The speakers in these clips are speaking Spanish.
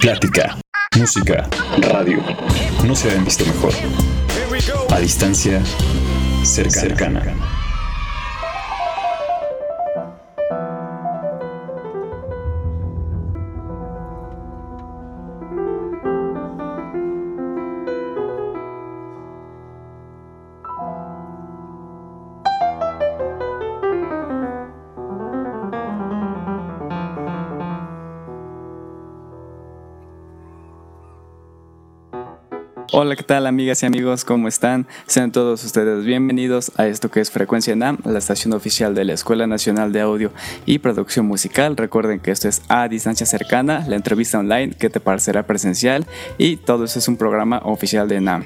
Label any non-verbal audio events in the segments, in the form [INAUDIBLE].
Plática, música, radio. No se habían visto mejor. A distancia, cercana. Hola, ¿qué tal amigas y amigos? ¿Cómo están? Sean todos ustedes bienvenidos a esto que es Frecuencia NAM, la estación oficial de la Escuela Nacional de Audio y Producción Musical. Recuerden que esto es a distancia cercana, la entrevista online que te parecerá presencial y todo eso es un programa oficial de NAM.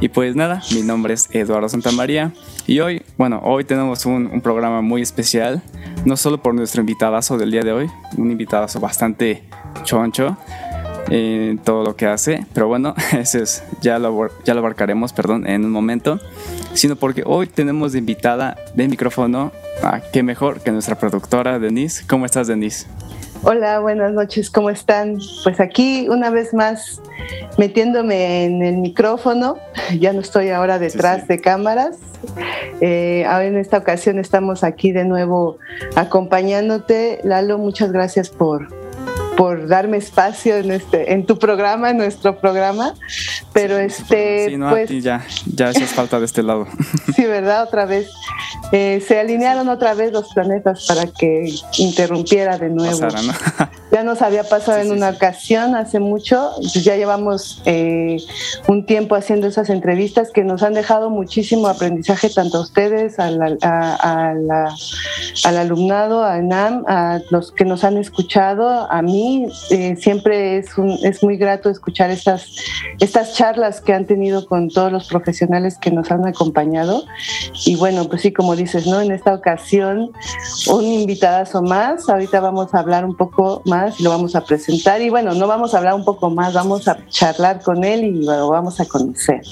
Y pues nada, mi nombre es Eduardo Santamaría y hoy, bueno, hoy tenemos un, programa muy especial, no solo por nuestro invitadazo del día de hoy, un invitadazo bastante choncho, en todo lo que hace, pero bueno, [LAUGHS] eso es, ya lo, ya lo abarcaremos, perdón, en un momento, sino porque hoy tenemos de invitada de micrófono a qué mejor que nuestra productora Denise. ¿Cómo estás, Denise? Hola, buenas noches, ¿cómo están? Pues aquí una vez más metiéndome en el micrófono, [LAUGHS] ya no estoy ahora detrás de cámaras. Eh, ahora en esta ocasión estamos aquí de nuevo acompañándote. Lalo, muchas gracias por, por darme espacio en este en tu programa, en nuestro programa. Pero este sí, no, pues a ti ya ya haces falta de este lado. [LAUGHS] sí, verdad, otra vez eh, se alinearon otra vez los planetas para que interrumpiera de nuevo. Pasara, ¿no? [LAUGHS] ya nos había pasado Sí, en una ocasión hace mucho, pues ya llevamos eh, un tiempo haciendo esas entrevistas que nos han dejado muchísimo aprendizaje tanto a ustedes, al, a- a la- al alumnado, a NAM, a los que nos han escuchado, a mí eh, siempre es, un- es muy grato escuchar estas, estas charlas que han tenido con todos los profesionales que nos han acompañado. Y bueno, pues sí, como dices, ¿no? En esta ocasión un invitadazo más. Ahorita vamos a hablar un poco más y lo vamos a presentar. Y bueno, no vamos a hablar un poco más, vamos a charlar con él y lo vamos a conocer.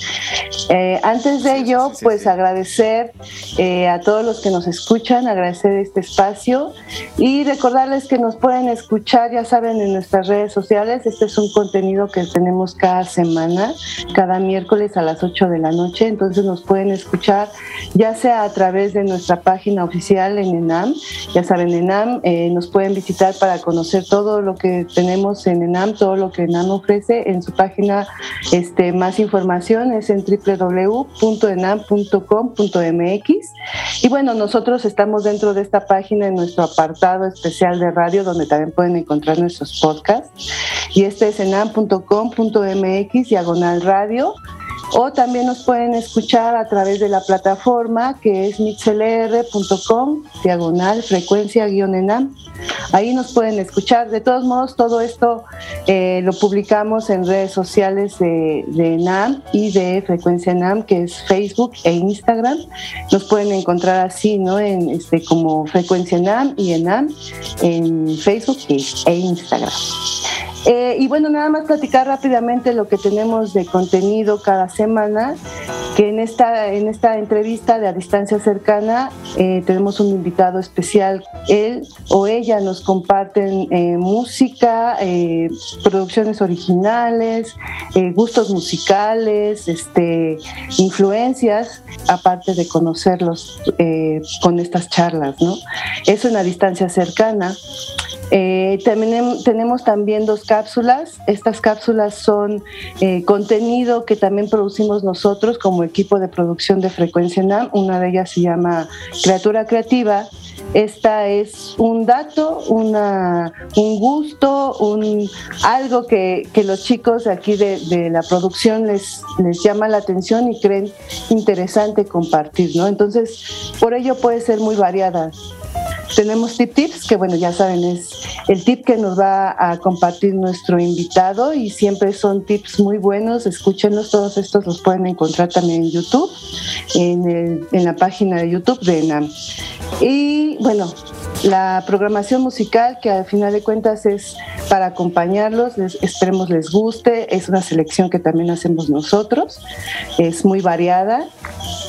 Eh, antes de ello, pues agradecer eh, a todos los que nos escuchan, agradecer este espacio y recordarles que nos pueden escuchar, ya saben, en nuestras redes sociales. Este es un contenido que tenemos cada semana, cada miércoles a las 8 de la noche. Entonces nos pueden escuchar ya sea a través de nuestra página oficial en ENAM, ya saben, ENAM, eh, nos pueden visitar para conocer todo lo que tenemos en ENAM, todo lo que ENAM ofrece. En su página este, más información es en www.enam.com.mx. Y bueno, nosotros estamos dentro de esta página en nuestro apartado especial de radio, donde también pueden encontrar nuestros podcasts. Y este es enam.com.mx, diagonal radio o también nos pueden escuchar a través de la plataforma que es mixlr.com diagonal frecuencia guion enam ahí nos pueden escuchar. De todos modos todo esto eh, lo publicamos en redes sociales de, de enam y de frecuencia enam que es facebook e instagram. Nos pueden encontrar así no en este como frecuencia enam y enam en facebook e instagram eh, y bueno, nada más platicar rápidamente lo que tenemos de contenido cada semana, que en esta, en esta entrevista de a distancia cercana eh, tenemos un invitado especial. Él o ella nos comparten eh, música, producciones originales, gustos musicales, este, influencias, aparte de conocerlos con estas charlas, ¿no? Eso en la distancia cercana. Tenemos también dos cápsulas. Estas cápsulas son eh, contenido que también producimos nosotros como equipo de producción de Frecuencia NAM. Una de ellas se llama Criatura Creativa. Esta es un dato, una, un gusto, un, algo que, que los chicos aquí de, de, la producción les, les llama la atención y creen interesante compartir, ¿no? Entonces, por ello puede ser muy variada tenemos tip tips, que bueno, ya saben, es el tip que nos va a compartir nuestro invitado y siempre son tips muy buenos, escúchenlos, todos estos los pueden encontrar también en YouTube, en, el, en la página de YouTube de ENAM. Y bueno, la programación musical que al final de cuentas es para acompañarlos, esperemos les guste, es una selección que también hacemos nosotros, es muy variada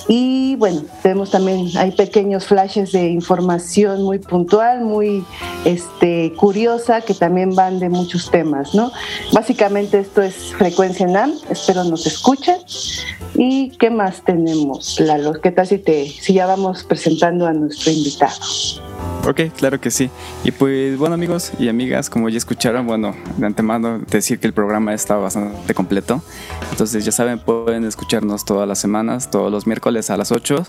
y bueno, tenemos también, hay pequeños flashes de información muy puntual, muy este, curiosa, que también van de muchos temas, ¿no? Básicamente esto es Frecuencia NAM, espero nos escuchen. ¿Y qué más tenemos, Lalo? ¿Qué tal si, te, si ya vamos presentando a nuestro invitado? Ok, claro que sí. Y pues bueno amigos y amigas, como ya escucharon, bueno, de antemano decir que el programa está bastante completo. Entonces ya saben, pueden escucharnos todas las semanas, todos los miércoles a las 8.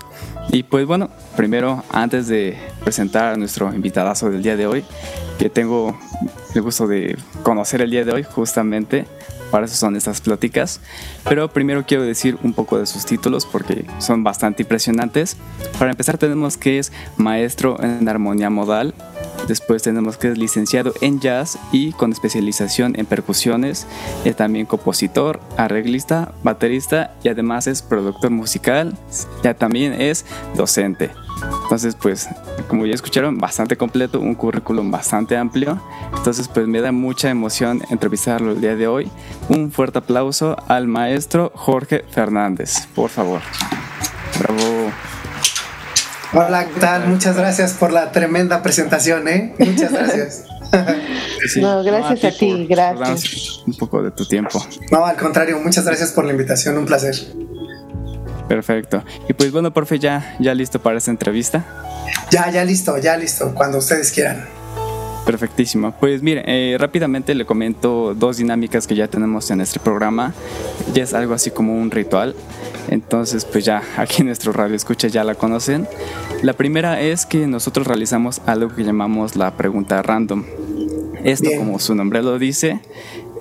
Y pues bueno, primero, antes de presentar a nuestro invitadazo del día de hoy, que tengo el gusto de conocer el día de hoy justamente, para eso son estas pláticas. Pero primero quiero decir un poco de sus títulos porque son bastante impresionantes. Para empezar tenemos que es maestro en armonía modal. Después tenemos que es licenciado en jazz y con especialización en percusiones. Es también compositor, arreglista, baterista y además es productor musical. Ya también es docente. Entonces, pues, como ya escucharon, bastante completo, un currículum bastante amplio. Entonces, pues me da mucha emoción entrevistarlo el día de hoy. Un fuerte aplauso al maestro Jorge Fernández, por favor. Bravo. Hola, ¿qué tal? Muchas gracias por la tremenda presentación, ¿eh? Muchas gracias. no, gracias a, ti, gracias. Un poco de tu tiempo. No, al contrario, muchas gracias por la invitación, un placer. Perfecto. Y pues bueno, profe, ya, ya listo para esta entrevista. Ya, ya listo, ya listo, cuando ustedes quieran. Perfectísimo. Pues mire, eh, rápidamente le comento dos dinámicas que ya tenemos en este programa. Ya es algo así como un ritual. Entonces, pues ya aquí en nuestro radio escucha ya la conocen. La primera es que nosotros realizamos algo que llamamos la pregunta random. Esto, como su nombre lo dice,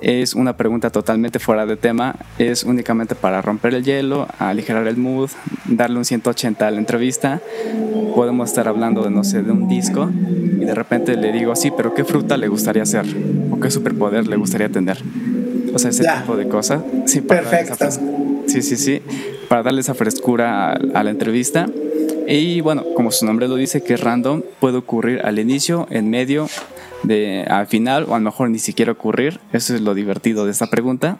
es una pregunta totalmente fuera de tema, es únicamente para romper el hielo, aligerar el mood, darle un 180 a la entrevista. Podemos estar hablando de, no sé, de un disco y de repente le digo, sí, pero ¿qué fruta le gustaría hacer? ¿O qué superpoder le gustaría tener? O sea, ese tipo de cosas. Sí, Perfecto. Sí, sí, sí, para darle esa frescura a, a la entrevista. Y bueno, como su nombre lo dice, que es random, puede ocurrir al inicio, en medio de al final o a lo mejor ni siquiera ocurrir. Eso es lo divertido de esta pregunta.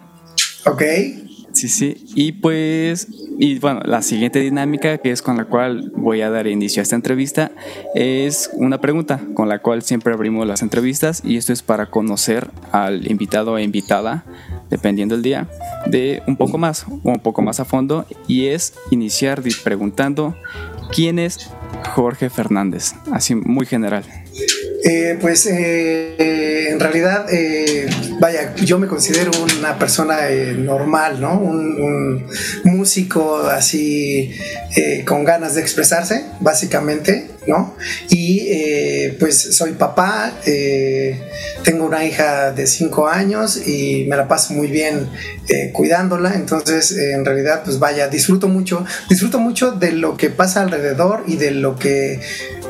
Ok. Sí, sí. Y pues, y bueno, la siguiente dinámica que es con la cual voy a dar inicio a esta entrevista es una pregunta con la cual siempre abrimos las entrevistas y esto es para conocer al invitado o invitada, dependiendo del día, de un poco más o un poco más a fondo y es iniciar preguntando quién es Jorge Fernández, así muy general. Eh, pues eh, en realidad, eh, vaya, yo me considero una persona normal, ¿no? Un, músico así con ganas de expresarse, básicamente, ¿no? Y pues soy papá, tengo una hija de 5 años y me la paso muy bien cuidándola, entonces en realidad, pues vaya, disfruto mucho, disfruto mucho de lo que pasa alrededor y de lo que,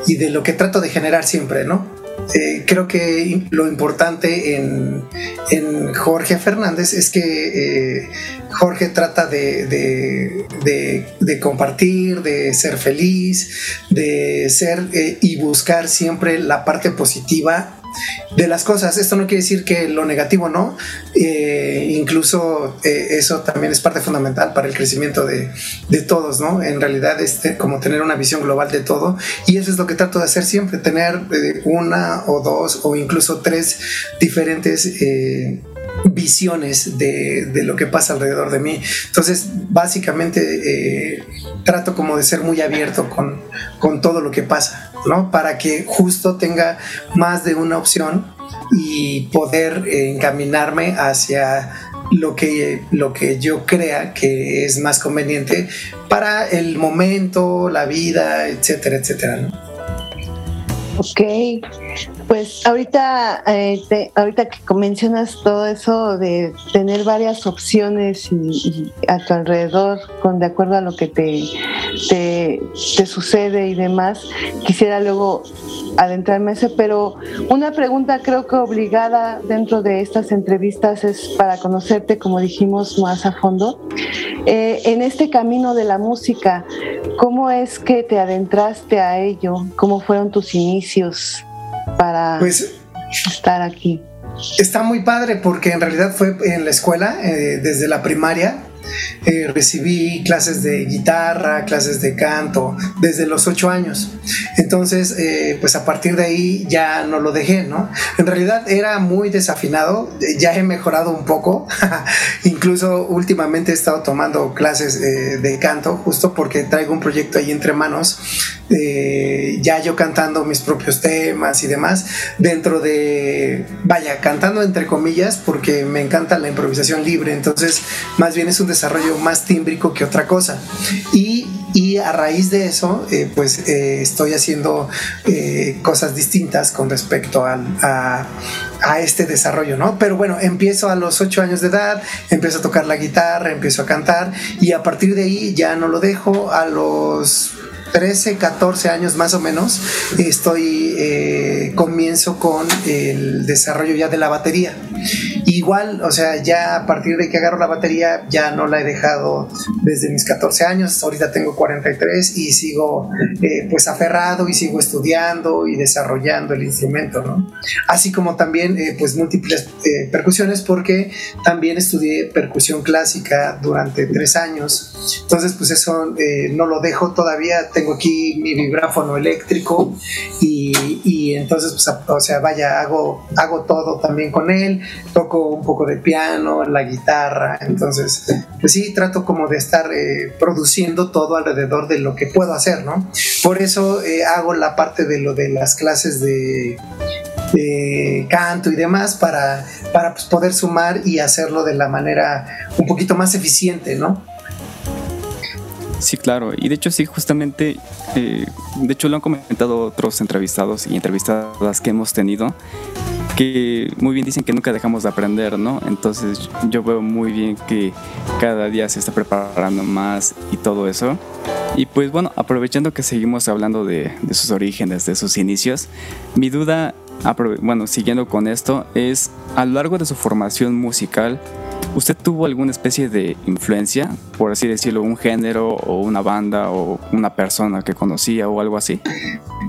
y de lo que trato de generar siempre, ¿no? Eh, creo que lo importante en, Jorge Fernández es que eh, Jorge trata de, compartir, de ser feliz, de ser eh, y buscar siempre la parte positiva de las cosas. Esto no quiere decir que lo negativo no, eh, incluso eh, eso también es parte fundamental para el crecimiento de, todos, ¿no? En realidad es como tener una visión global de todo y eso es lo que trato de hacer siempre, tener eh, una o dos o incluso tres diferentes visiones de, lo que pasa alrededor de mí. Entonces, básicamente trato como de ser muy abierto con, con todo lo que pasa. ¿No? Para que justo tenga más de una opción y poder encaminarme hacia lo que, lo que yo crea que es más conveniente para el momento, la vida, etcétera, etcétera, ¿no? Ok, pues ahorita, eh, ahorita que mencionas todo eso de tener varias opciones y, a tu alrededor con de acuerdo a lo que te te, sucede y demás. Quisiera luego adentrarme en eso, pero una pregunta creo que obligada dentro de estas entrevistas es para conocerte, como dijimos, más a fondo. Eh, en este camino de la música, ¿cómo es que te adentraste a ello? ¿Cómo fueron tus inicios para pues, estar aquí? Está muy padre porque en realidad fue en la escuela, eh, desde la primaria eh, recibí clases de guitarra, clases de canto, desde los ocho años. Entonces, eh, pues a partir de ahí ya no lo dejé, ¿no? En realidad era muy desafinado, ya he mejorado un poco, [LAUGHS] incluso últimamente he estado tomando clases eh, de canto, justo porque traigo un proyecto ahí entre manos, ya yo cantando mis propios temas y demás, dentro de, vaya, cantando entre comillas, porque me encanta la improvisación libre, entonces más bien es un desarrollo más tímbrico que otra cosa. Y, y a raíz de eso, eh, pues eh, estoy haciendo eh, cosas distintas con respecto a, a, este desarrollo, ¿no? Pero bueno, empiezo a los 8 años de edad, empiezo a tocar la guitarra, empiezo a cantar y a partir de ahí ya no lo dejo. A los 13, 14 años más o menos, estoy, eh, comienzo con el desarrollo ya de la batería. Igual, o sea, ya a partir de que agarro la batería, ya no la he dejado desde mis 14 años, ahorita tengo 43 y sigo eh, pues aferrado y sigo estudiando y desarrollando el instrumento, ¿no? Así como también eh, pues múltiples percusiones porque también estudié percusión clásica durante tres años, entonces pues eso no lo dejo todavía, tengo aquí mi vibráfono eléctrico y, entonces, pues, o sea, vaya, hago, hago todo también con él, toco un poco de piano, la guitarra, entonces, pues sí, trato como de estar eh, produciendo todo alrededor de lo que puedo hacer, ¿no? Por eso eh, hago la parte de lo de las clases de, canto y demás para, para pues, poder sumar y hacerlo de la manera un poquito más eficiente, ¿no? Sí, claro. Y de hecho, sí, justamente, eh, de hecho lo han comentado otros entrevistados y entrevistadas que hemos tenido, que muy bien dicen que nunca dejamos de aprender, ¿no? Entonces yo veo muy bien que cada día se está preparando más y todo eso. Y pues bueno, aprovechando que seguimos hablando de, sus orígenes, de sus inicios, mi duda, bueno, siguiendo con esto, es a lo largo de su formación musical, ¿Usted tuvo alguna especie de influencia, por así decirlo, un género o una banda o una persona que conocía o algo así?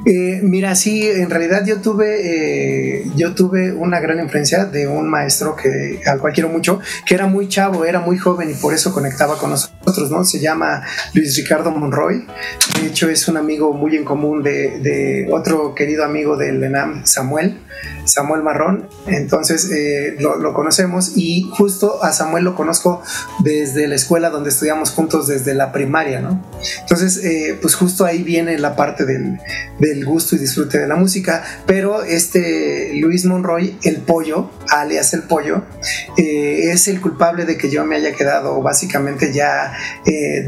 Eh, mira, sí, en realidad yo tuve, eh, yo tuve una gran influencia de un maestro que al cual quiero mucho, que era muy chavo, era muy joven y por eso conectaba con nosotros, ¿no? Se llama Luis Ricardo Monroy. De hecho, es un amigo muy en común de, de otro querido amigo del ENAM, Samuel. Samuel Marrón, entonces eh, lo, conocemos y justo a Samuel lo conozco desde la escuela donde estudiamos juntos desde la primaria, ¿no? Entonces, eh, pues justo ahí viene la parte del, gusto y disfrute de la música, pero este Luis Monroy, el pollo, alias el pollo, eh, es el culpable de que yo me haya quedado básicamente ya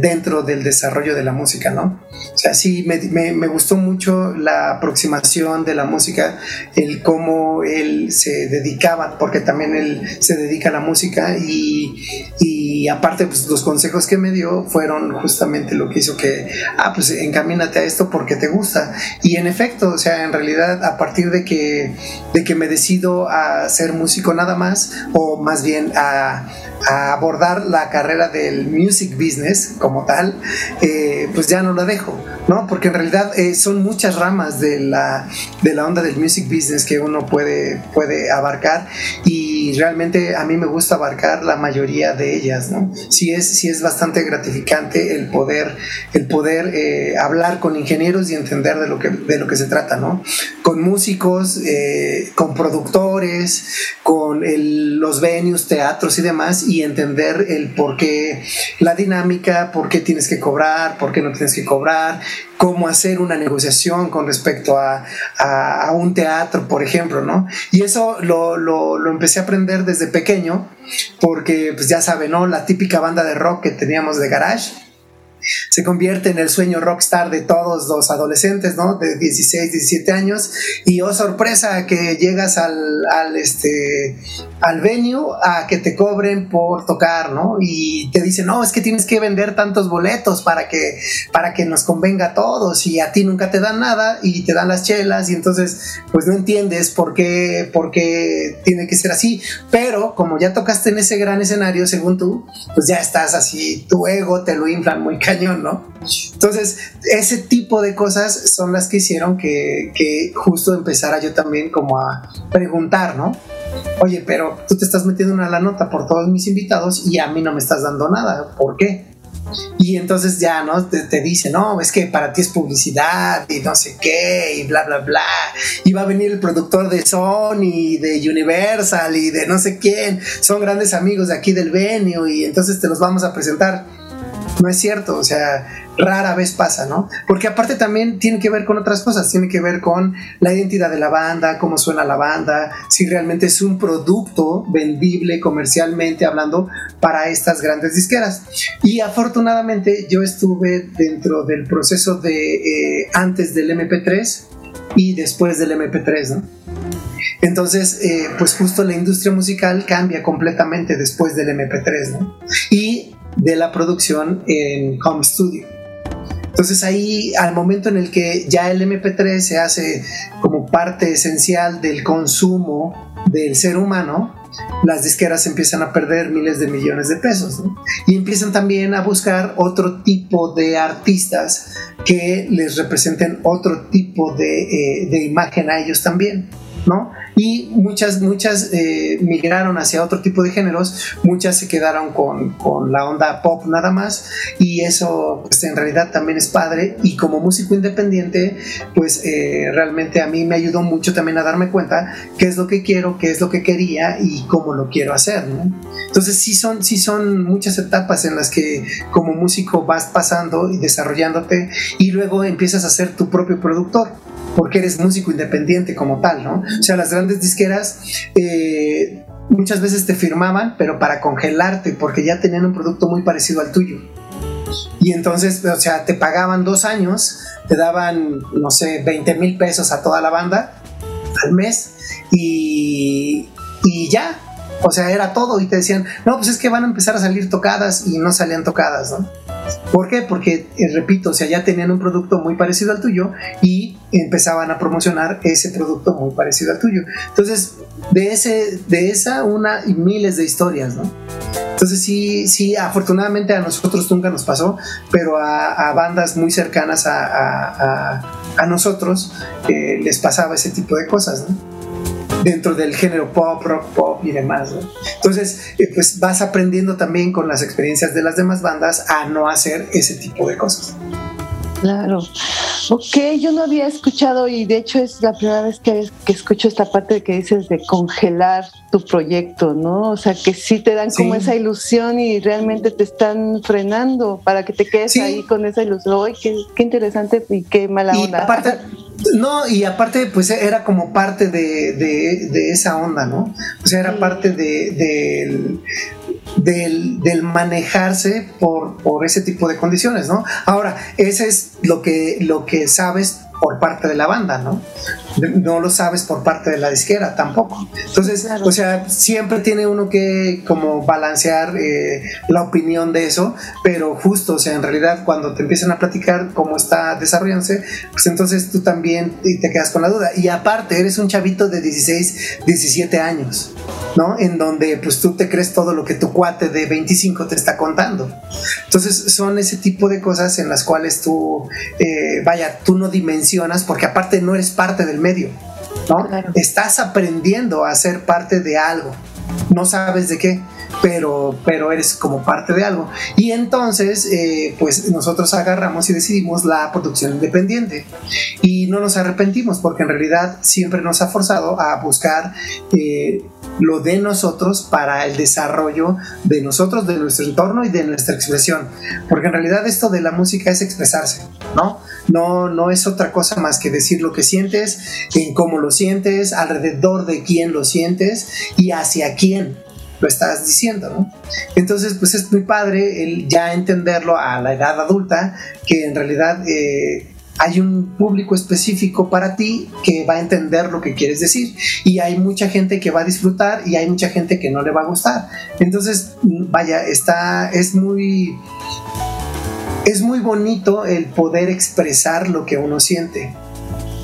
dentro del desarrollo de la música, ¿no? O sea, sí, me gustó mucho la aproximación de la música, el cómo él se dedicaba, porque también él se dedica a la música y, aparte pues, los consejos que me dio fueron justamente lo que hizo que, ah, pues encamínate a esto porque te gusta. Y en efecto, o sea, en realidad a partir de que, de que me decido a ser músico nada más, o más bien a, abordar la carrera del music business como tal, eh, pues ya no la dejo, ¿no? Porque en realidad eh, son muchas ramas de la, de la onda del music business que uno puede, puede abarcar y realmente a mí me gusta abarcar la mayoría de ellas, ¿no? Sí es, sí es bastante gratificante el poder, el poder eh, hablar con ingenieros y entender de lo que, de lo que se trata, ¿no? Con músicos, eh, con productores, con los venues, teatros y demás y entender el por qué, la dinámica, por qué tienes que cobrar, por qué no tienes que cobrar, cómo hacer una negociación con respecto a, a, un teatro, por ejemplo, ¿no? Y eso lo, lo, empecé a aprender desde pequeño, porque pues ya saben, ¿no? La típica banda de rock que teníamos de garage. Se convierte en el sueño rockstar de todos los adolescentes, ¿no? De 16, 17 años. Y oh sorpresa que llegas al, al, este, al venue a que te cobren por tocar, ¿no? Y te dicen, no, es que tienes que vender tantos boletos para que, para que nos convenga a todos y a ti nunca te dan nada y te dan las chelas y entonces pues no entiendes por qué, por qué tiene que ser así. Pero como ya tocaste en ese gran escenario, según tú, pues ya estás así, tu ego te lo inflan muy cañón, ¿no? Entonces, ese tipo de cosas son las que hicieron que, que justo empezara yo también como a preguntar, ¿no? Oye, pero tú te estás metiendo una la nota por todos mis invitados y a mí no me estás dando nada. ¿Por qué? Y entonces ya, ¿no? Te, te, dice, no, es que para ti es publicidad y no sé qué, y bla, bla, bla. Y va a venir el productor de Sony, de Universal y de no sé quién. Son grandes amigos de aquí del venue y entonces te los vamos a presentar. No es cierto, o sea, rara vez pasa, ¿no? Porque aparte también tiene que ver con otras cosas, tiene que ver con la identidad de la banda, cómo suena la banda, si realmente es un producto vendible comercialmente hablando para estas grandes disqueras. Y afortunadamente yo estuve dentro del proceso de eh, antes del MP3 y después del MP3, ¿no? Entonces, eh, pues justo la industria musical cambia completamente después del MP3, ¿no? Y de la producción en Home Studio. Entonces ahí, al momento en el que ya el MP3 se hace como parte esencial del consumo del ser humano, las disqueras empiezan a perder miles de millones de pesos y empiezan también a buscar otro tipo de artistas que les representen otro tipo de, eh, de imagen a ellos también. ¿No? Y muchas, muchas eh, migraron hacia otro tipo de géneros, muchas se quedaron con, con, la onda pop nada más, y eso pues, en realidad también es padre, y como músico independiente, pues eh, realmente a mí me ayudó mucho también a darme cuenta qué es lo que quiero, qué es lo que quería y cómo lo quiero hacer, ¿no? Entonces sí son, sí son muchas etapas en las que como músico vas pasando y desarrollándote y luego empiezas a ser tu propio productor porque eres músico independiente como tal, ¿no? O sea, las grandes disqueras eh, muchas veces te firmaban, pero para congelarte, porque ya tenían un producto muy parecido al tuyo. Y entonces, o sea, te pagaban dos años, te daban, no sé, 20 mil pesos a toda la banda al mes y, y ya, o sea, era todo y te decían, no, pues es que van a empezar a salir tocadas y no salían tocadas, ¿no? ¿Por qué? Porque, eh, repito, o sea, ya tenían un producto muy parecido al tuyo y empezaban a promocionar ese producto muy parecido al tuyo. Entonces, de, ese, de esa una y miles de historias, ¿no? Entonces sí, sí, afortunadamente a nosotros nunca nos pasó, pero a, bandas muy cercanas a, a, nosotros eh, les pasaba ese tipo de cosas, ¿no? Dentro del género pop, rock, pop y demás. Entonces, eh, pues vas aprendiendo también con las experiencias de las demás bandas a no hacer ese tipo de cosas. Claro. Ok, yo no había escuchado y de hecho es la primera vez que, que, escucho esta parte que dices de congelar tu proyecto, ¿no? O sea, que sí te dan como esa ilusión y realmente te están frenando para que te quedes ahí con esa ilusión. ¡Ay, qué, qué, interesante y qué mala onda! [LAUGHS] No, y aparte, pues era como parte de, de, esa onda, ¿no? O sea, era parte de, del, del, manejarse por, por, ese tipo de condiciones, ¿no? Ahora, ese es lo que, lo que sabes por parte de la banda, ¿no? No lo sabes por parte de la disquera tampoco. Entonces, o sea, siempre tiene uno que como balancear eh, la opinión de eso, pero justo, o sea, en realidad cuando te empiezan a platicar cómo está desarrollándose, pues entonces tú también te quedas con la duda. Y aparte, eres un chavito de 16, 17 años, ¿no? En donde pues tú te crees todo lo que tu cuate de 25 te está contando. Entonces, son ese tipo de cosas en las cuales tú, eh, vaya, tú no dimensionas porque aparte no eres parte del medio, ¿no? Estás aprendiendo a ser parte de algo, no sabes de qué, pero, pero eres como parte de algo. Y entonces, eh, pues nosotros agarramos y decidimos la producción independiente. Y no nos arrepentimos porque en realidad siempre nos ha forzado a buscar eh, lo de nosotros para el desarrollo de nosotros, de nuestro entorno y de nuestra expresión. Porque en realidad esto de la música es expresarse, ¿no? No, no es otra cosa más que decir lo que sientes, en cómo lo sientes, alrededor de quién lo sientes y hacia quién. lo estás diciendo, ¿no? Entonces, pues es muy padre el ya entenderlo a la edad adulta, que en realidad eh, hay un público específico para ti que va a entender lo que quieres decir y hay mucha gente que va a disfrutar y hay mucha gente que no le va a gustar. Entonces, vaya, está, es muy, es muy bonito el poder expresar lo que uno siente.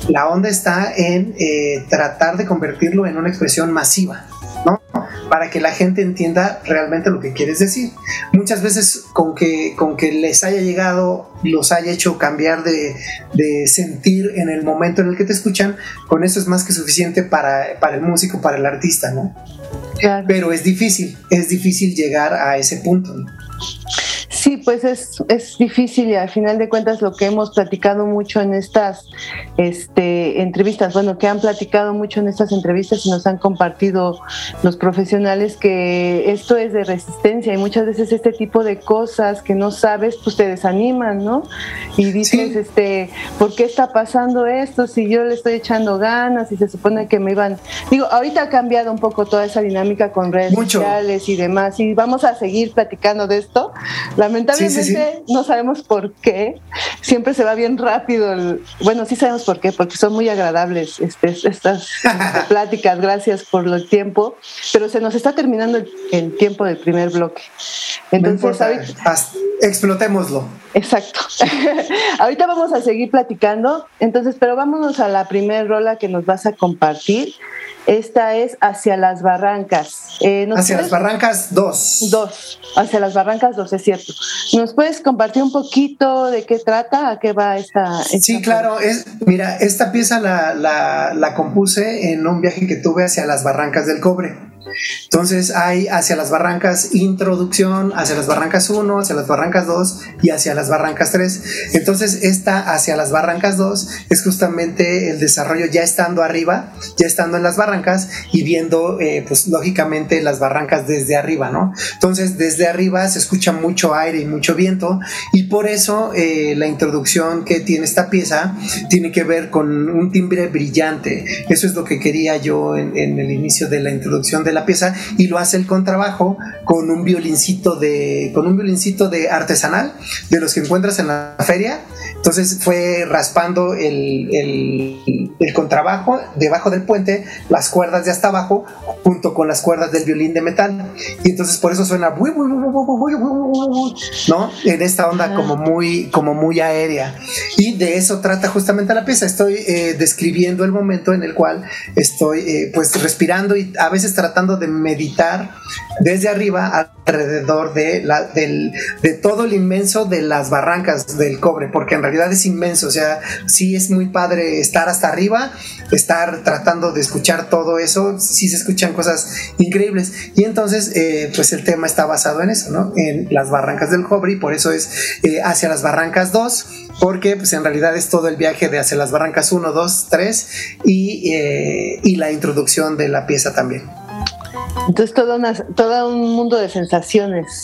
La onda está en eh, tratar de convertirlo en una expresión masiva. ¿No? Para que la gente entienda realmente lo que quieres decir. Muchas veces con que, con que les haya llegado, los haya hecho cambiar de, sentir en el momento en el que te escuchan, con eso es más que suficiente para, el músico, para el artista, ¿no? Pero es difícil, es difícil llegar a ese punto. Sí, pues es, es difícil y al final de cuentas lo que hemos platicado mucho en estas este, entrevistas, bueno, que han platicado mucho en estas entrevistas y nos han compartido los profesionales que esto es de resistencia y muchas veces este tipo de cosas que no sabes pues te desaniman, ¿no? Y dices, este, ¿por qué está pasando esto? Si yo le estoy echando ganas y se supone que me iban, digo, ahorita ha cambiado un poco toda esa dinámica con redes sociales y demás y vamos a seguir platicando de esto. La Lamentablemente no sabemos por qué. Siempre se va bien rápido. bueno, sí sabemos por qué, porque son muy agradables este, estas [LAUGHS] pláticas. Gracias por el tiempo. Pero se nos está terminando el, tiempo del primer bloque. Entonces, explotémoslo. Exacto. [LAUGHS] ahorita vamos a seguir platicando. Entonces, pero vámonos a la primer rola que nos vas a compartir. Esta es Hacia las Barrancas. Eh, hacia las Barrancas 2. 2. Hacia las Barrancas 2, es cierto. ¿Nos puedes compartir un poquito de qué trata? ¿A qué va esta? sí, claro. Es, mira, esta pieza la, la, la compuse en un viaje que tuve hacia las Barrancas del Cobre. Entonces hay hacia las barrancas introducción, hacia las barrancas 1, hacia las barrancas 2 y hacia las barrancas 3. Entonces esta hacia las barrancas 2 es justamente el desarrollo ya estando arriba, ya estando en las barrancas y viendo eh, pues lógicamente las barrancas desde arriba, ¿no? Entonces desde arriba se escucha mucho aire y mucho viento y por eso eh, la introducción que tiene esta pieza tiene que ver con un timbre brillante. Eso es lo que quería yo en, en el inicio de la introducción de la pieza y lo hace el contrabajo con un violincito de con un violincito de artesanal de los que encuentras en la feria entonces fue raspando el, el, contrabajo debajo del puente las cuerdas de hasta abajo junto con las cuerdas del violín de metal y entonces por eso suena no en esta onda como muy como muy aérea y de eso trata justamente la pieza estoy describiendo el momento en el cual estoy pues respirando y a veces tratando de meditar desde arriba alrededor de, la, del, de todo el inmenso de las barrancas del cobre, porque en realidad es inmenso, o sea, sí es muy padre estar hasta arriba, estar tratando de escuchar todo eso, sí se escuchan cosas increíbles. Y entonces, eh, pues el tema está basado en eso, ¿no? En las barrancas del cobre y por eso es eh, hacia las barrancas 2 porque pues en realidad es todo el viaje de hacia las barrancas 1, 2, 3 y, eh, y la introducción de la pieza también. Entonces todo, todo un mundo de sensaciones.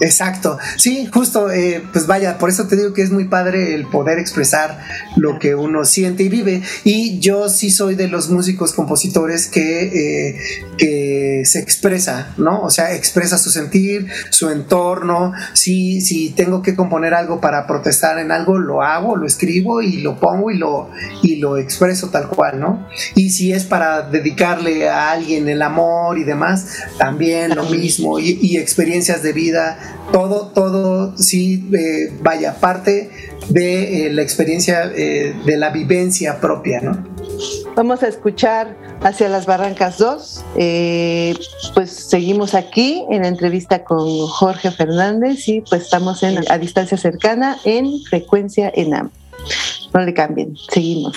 Exacto, sí, justo, eh, pues vaya, por eso te digo que es muy padre el poder expresar lo que uno siente y vive. Y yo sí soy de los músicos compositores que, eh, que se expresa, ¿no? O sea, expresa su sentir, su entorno. Sí, si tengo que componer algo para protestar en algo, lo hago, lo escribo y lo pongo y lo, y lo expreso tal cual, ¿no? Y si es para dedicarle a alguien el amor y demás, también lo mismo, y, experiencias de vida, todo, todo, sí, eh, vaya, parte de eh, la experiencia, eh, de la vivencia propia, ¿no? Vamos a escuchar hacia las Barrancas 2. pues seguimos aquí en la entrevista con Jorge Fernández y pues estamos a distancia cercana en frecuencia ENAM. No le cambien, seguimos.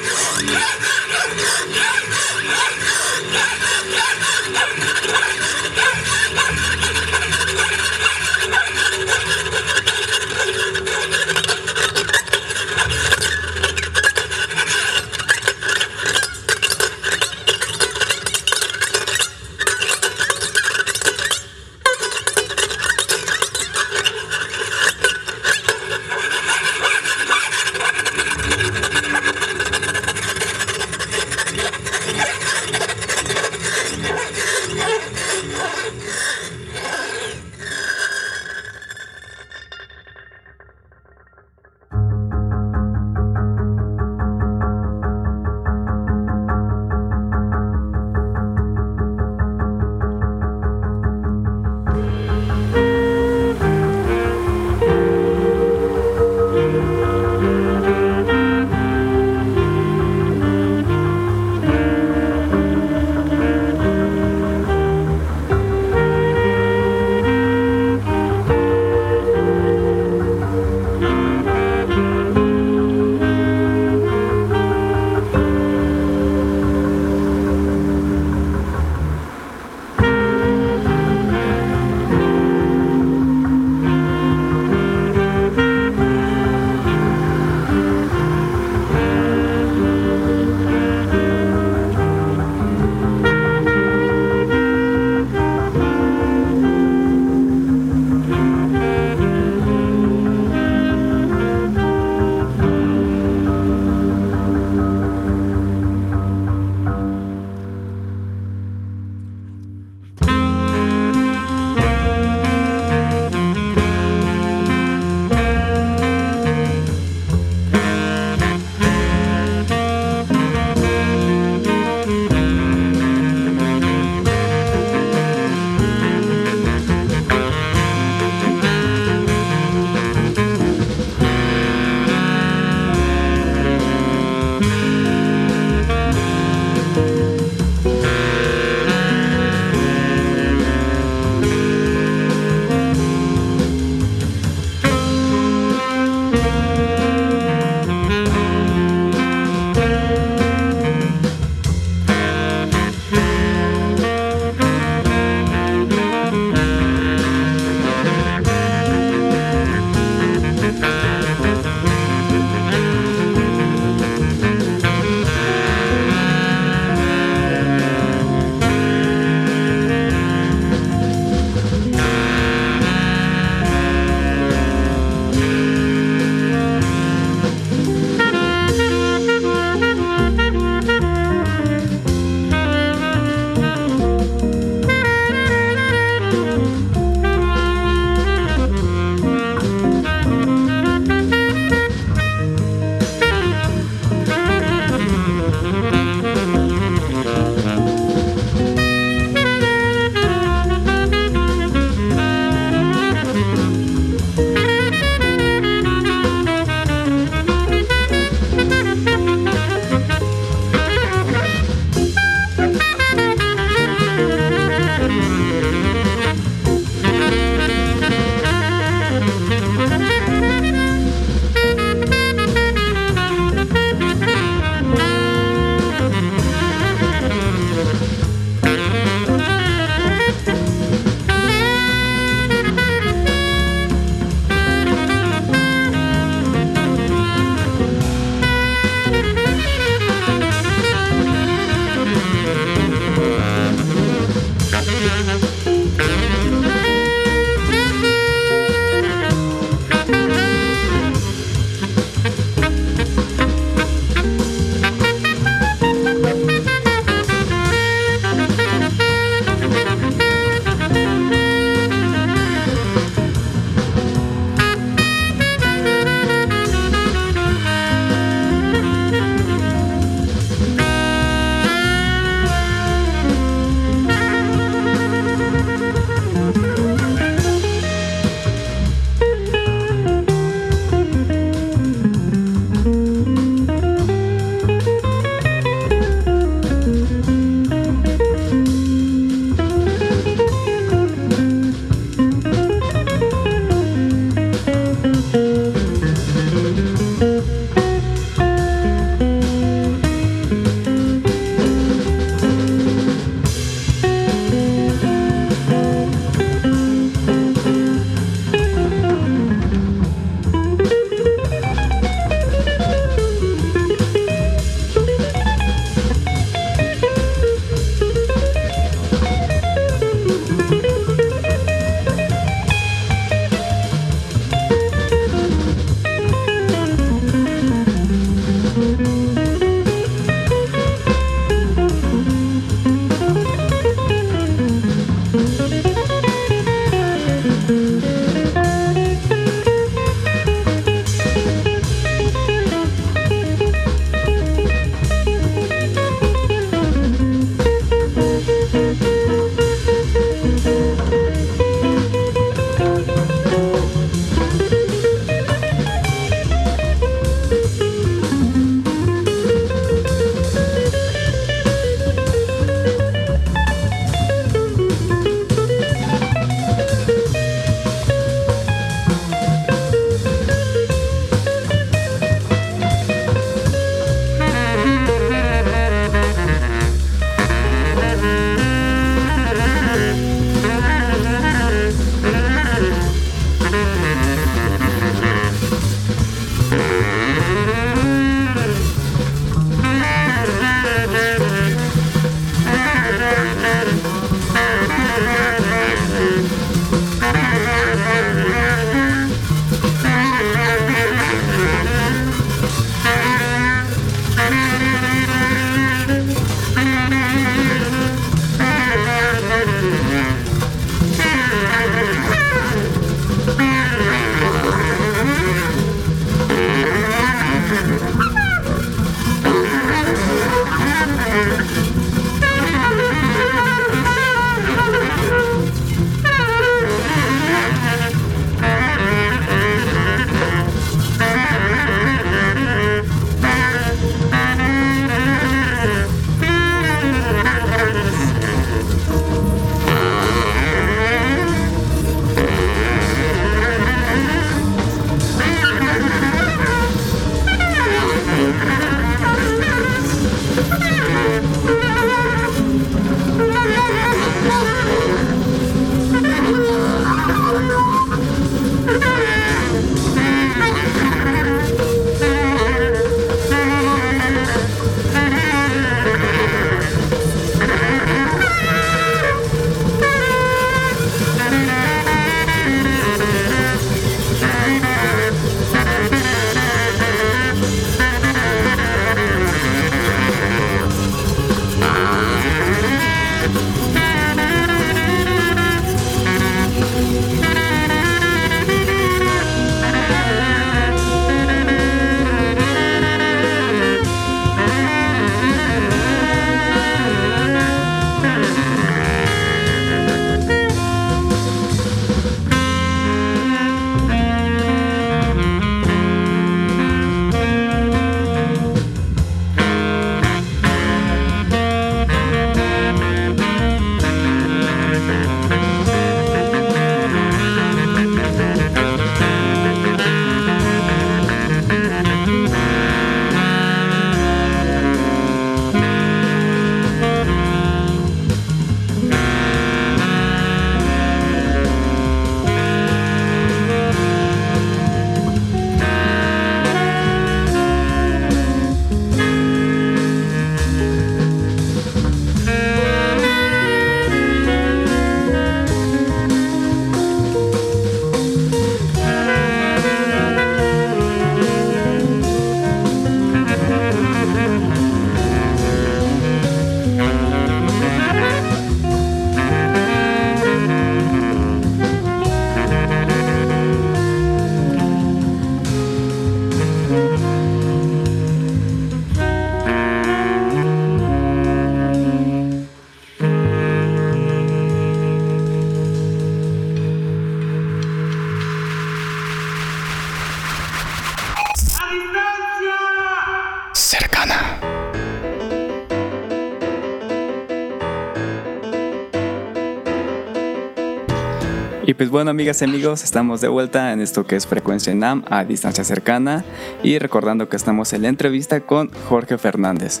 Bueno, amigas y amigos, estamos de vuelta en esto que es Frecuencia NAM a distancia cercana y recordando que estamos en la entrevista con Jorge Fernández.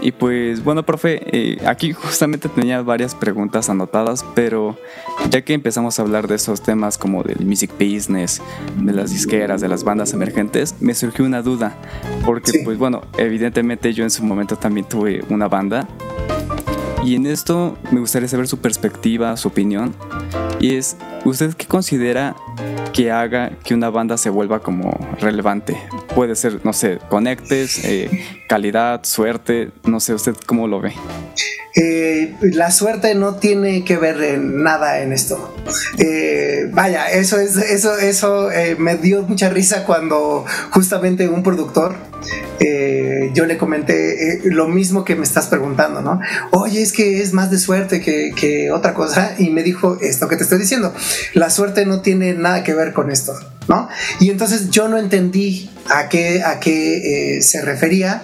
Y pues bueno, profe, eh, aquí justamente tenía varias preguntas anotadas, pero ya que empezamos a hablar de esos temas como del music business, de las disqueras, de las bandas emergentes, me surgió una duda, porque pues bueno, evidentemente yo en su momento también tuve una banda Y en esto me gustaría saber su perspectiva, su opinión. Y es, ¿usted qué considera que haga que una banda se vuelva como relevante? Puede ser, no sé, conectes, eh, calidad, suerte, no sé, ¿usted cómo lo ve? Eh, la suerte no tiene que ver nada en esto. Eh, vaya, eso es, eso, eso me dio mucha risa cuando justamente un productor yo le comenté lo mismo que me estás preguntando, ¿no? Oye, es que es más de suerte que, otra cosa. Y me dijo esto que te estoy diciendo. La suerte no tiene nada que ver con esto, ¿no? Y entonces yo no entendí a qué, a qué se refería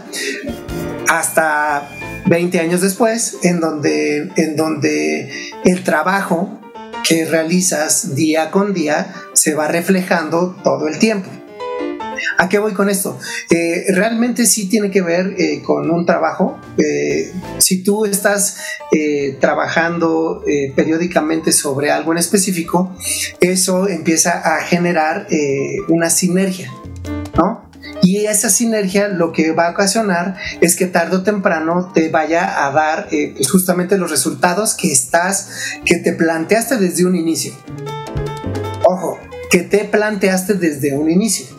hasta 20 años después, en donde, en donde el trabajo que realizas día con día se va reflejando todo el tiempo. ¿A qué voy con esto? Eh, realmente sí tiene que ver eh, con un trabajo. Eh, si tú estás trabajando periódicamente sobre algo en específico, eso empieza a generar una sinergia, ¿no? Y esa sinergia lo que va a ocasionar es que tarde o temprano te vaya a dar pues justamente los resultados que estás, que te planteaste desde un inicio. Ojo, que te planteaste desde un inicio.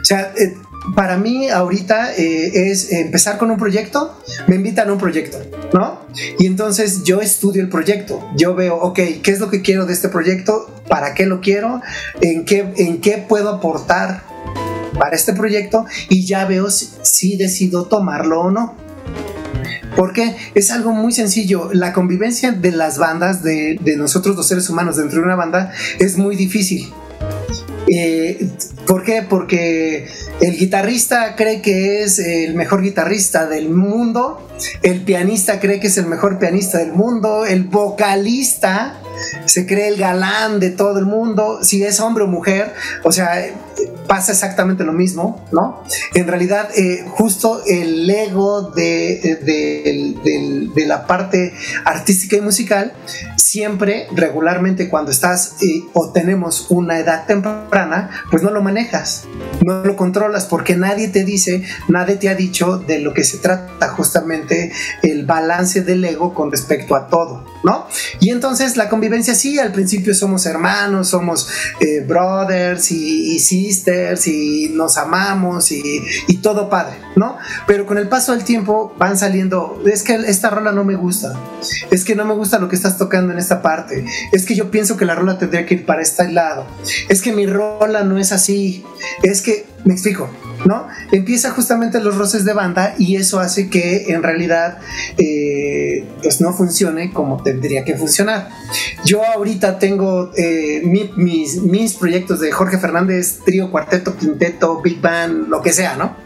O sea, eh, para mí ahorita eh, es empezar con un proyecto, me invitan a un proyecto, ¿no? Y entonces yo estudio el proyecto, yo veo, ok, ¿qué es lo que quiero de este proyecto? ¿Para qué lo quiero? ¿En qué, en qué puedo aportar para este proyecto y ya veo si, decido tomarlo o no. Porque es algo muy sencillo. La convivencia de las bandas, de, nosotros los seres humanos dentro de una banda, es muy difícil. Eh, ¿Por qué? Porque el guitarrista cree que es el mejor guitarrista del mundo, el pianista cree que es el mejor pianista del mundo, el vocalista se cree el galán de todo el mundo, si es hombre o mujer, o sea, pasa exactamente lo mismo, ¿no? En realidad, eh, justo el ego de, de, la parte artística y musical, siempre, regularmente, cuando estás eh, o tenemos una edad temprana, pues no lo manejas, no lo controlas, porque nadie te dice, nadie te ha dicho de lo que se trata justamente el balance del ego con respecto a todo, ¿no? Y entonces la convivencia, sí, al principio somos hermanos, somos eh, brothers y, y sisters, y nos amamos y, todo padre, ¿no? Pero con el paso del tiempo van saliendo, es que esta rola no me gusta, es que no me gusta lo que estás tocando en esta parte, es que yo pienso que la rola tendría que ir para este lado, es que mi rola no es así, es que, me explico, ¿no? Empieza justamente los roces de banda y eso hace que en realidad eh, pues no funcione como tendría que funcionar. Yo ahorita tengo eh, mis, mis, proyectos de Jorge Fernández, trío, cuarteto, quinteto, big band, lo que sea, ¿no?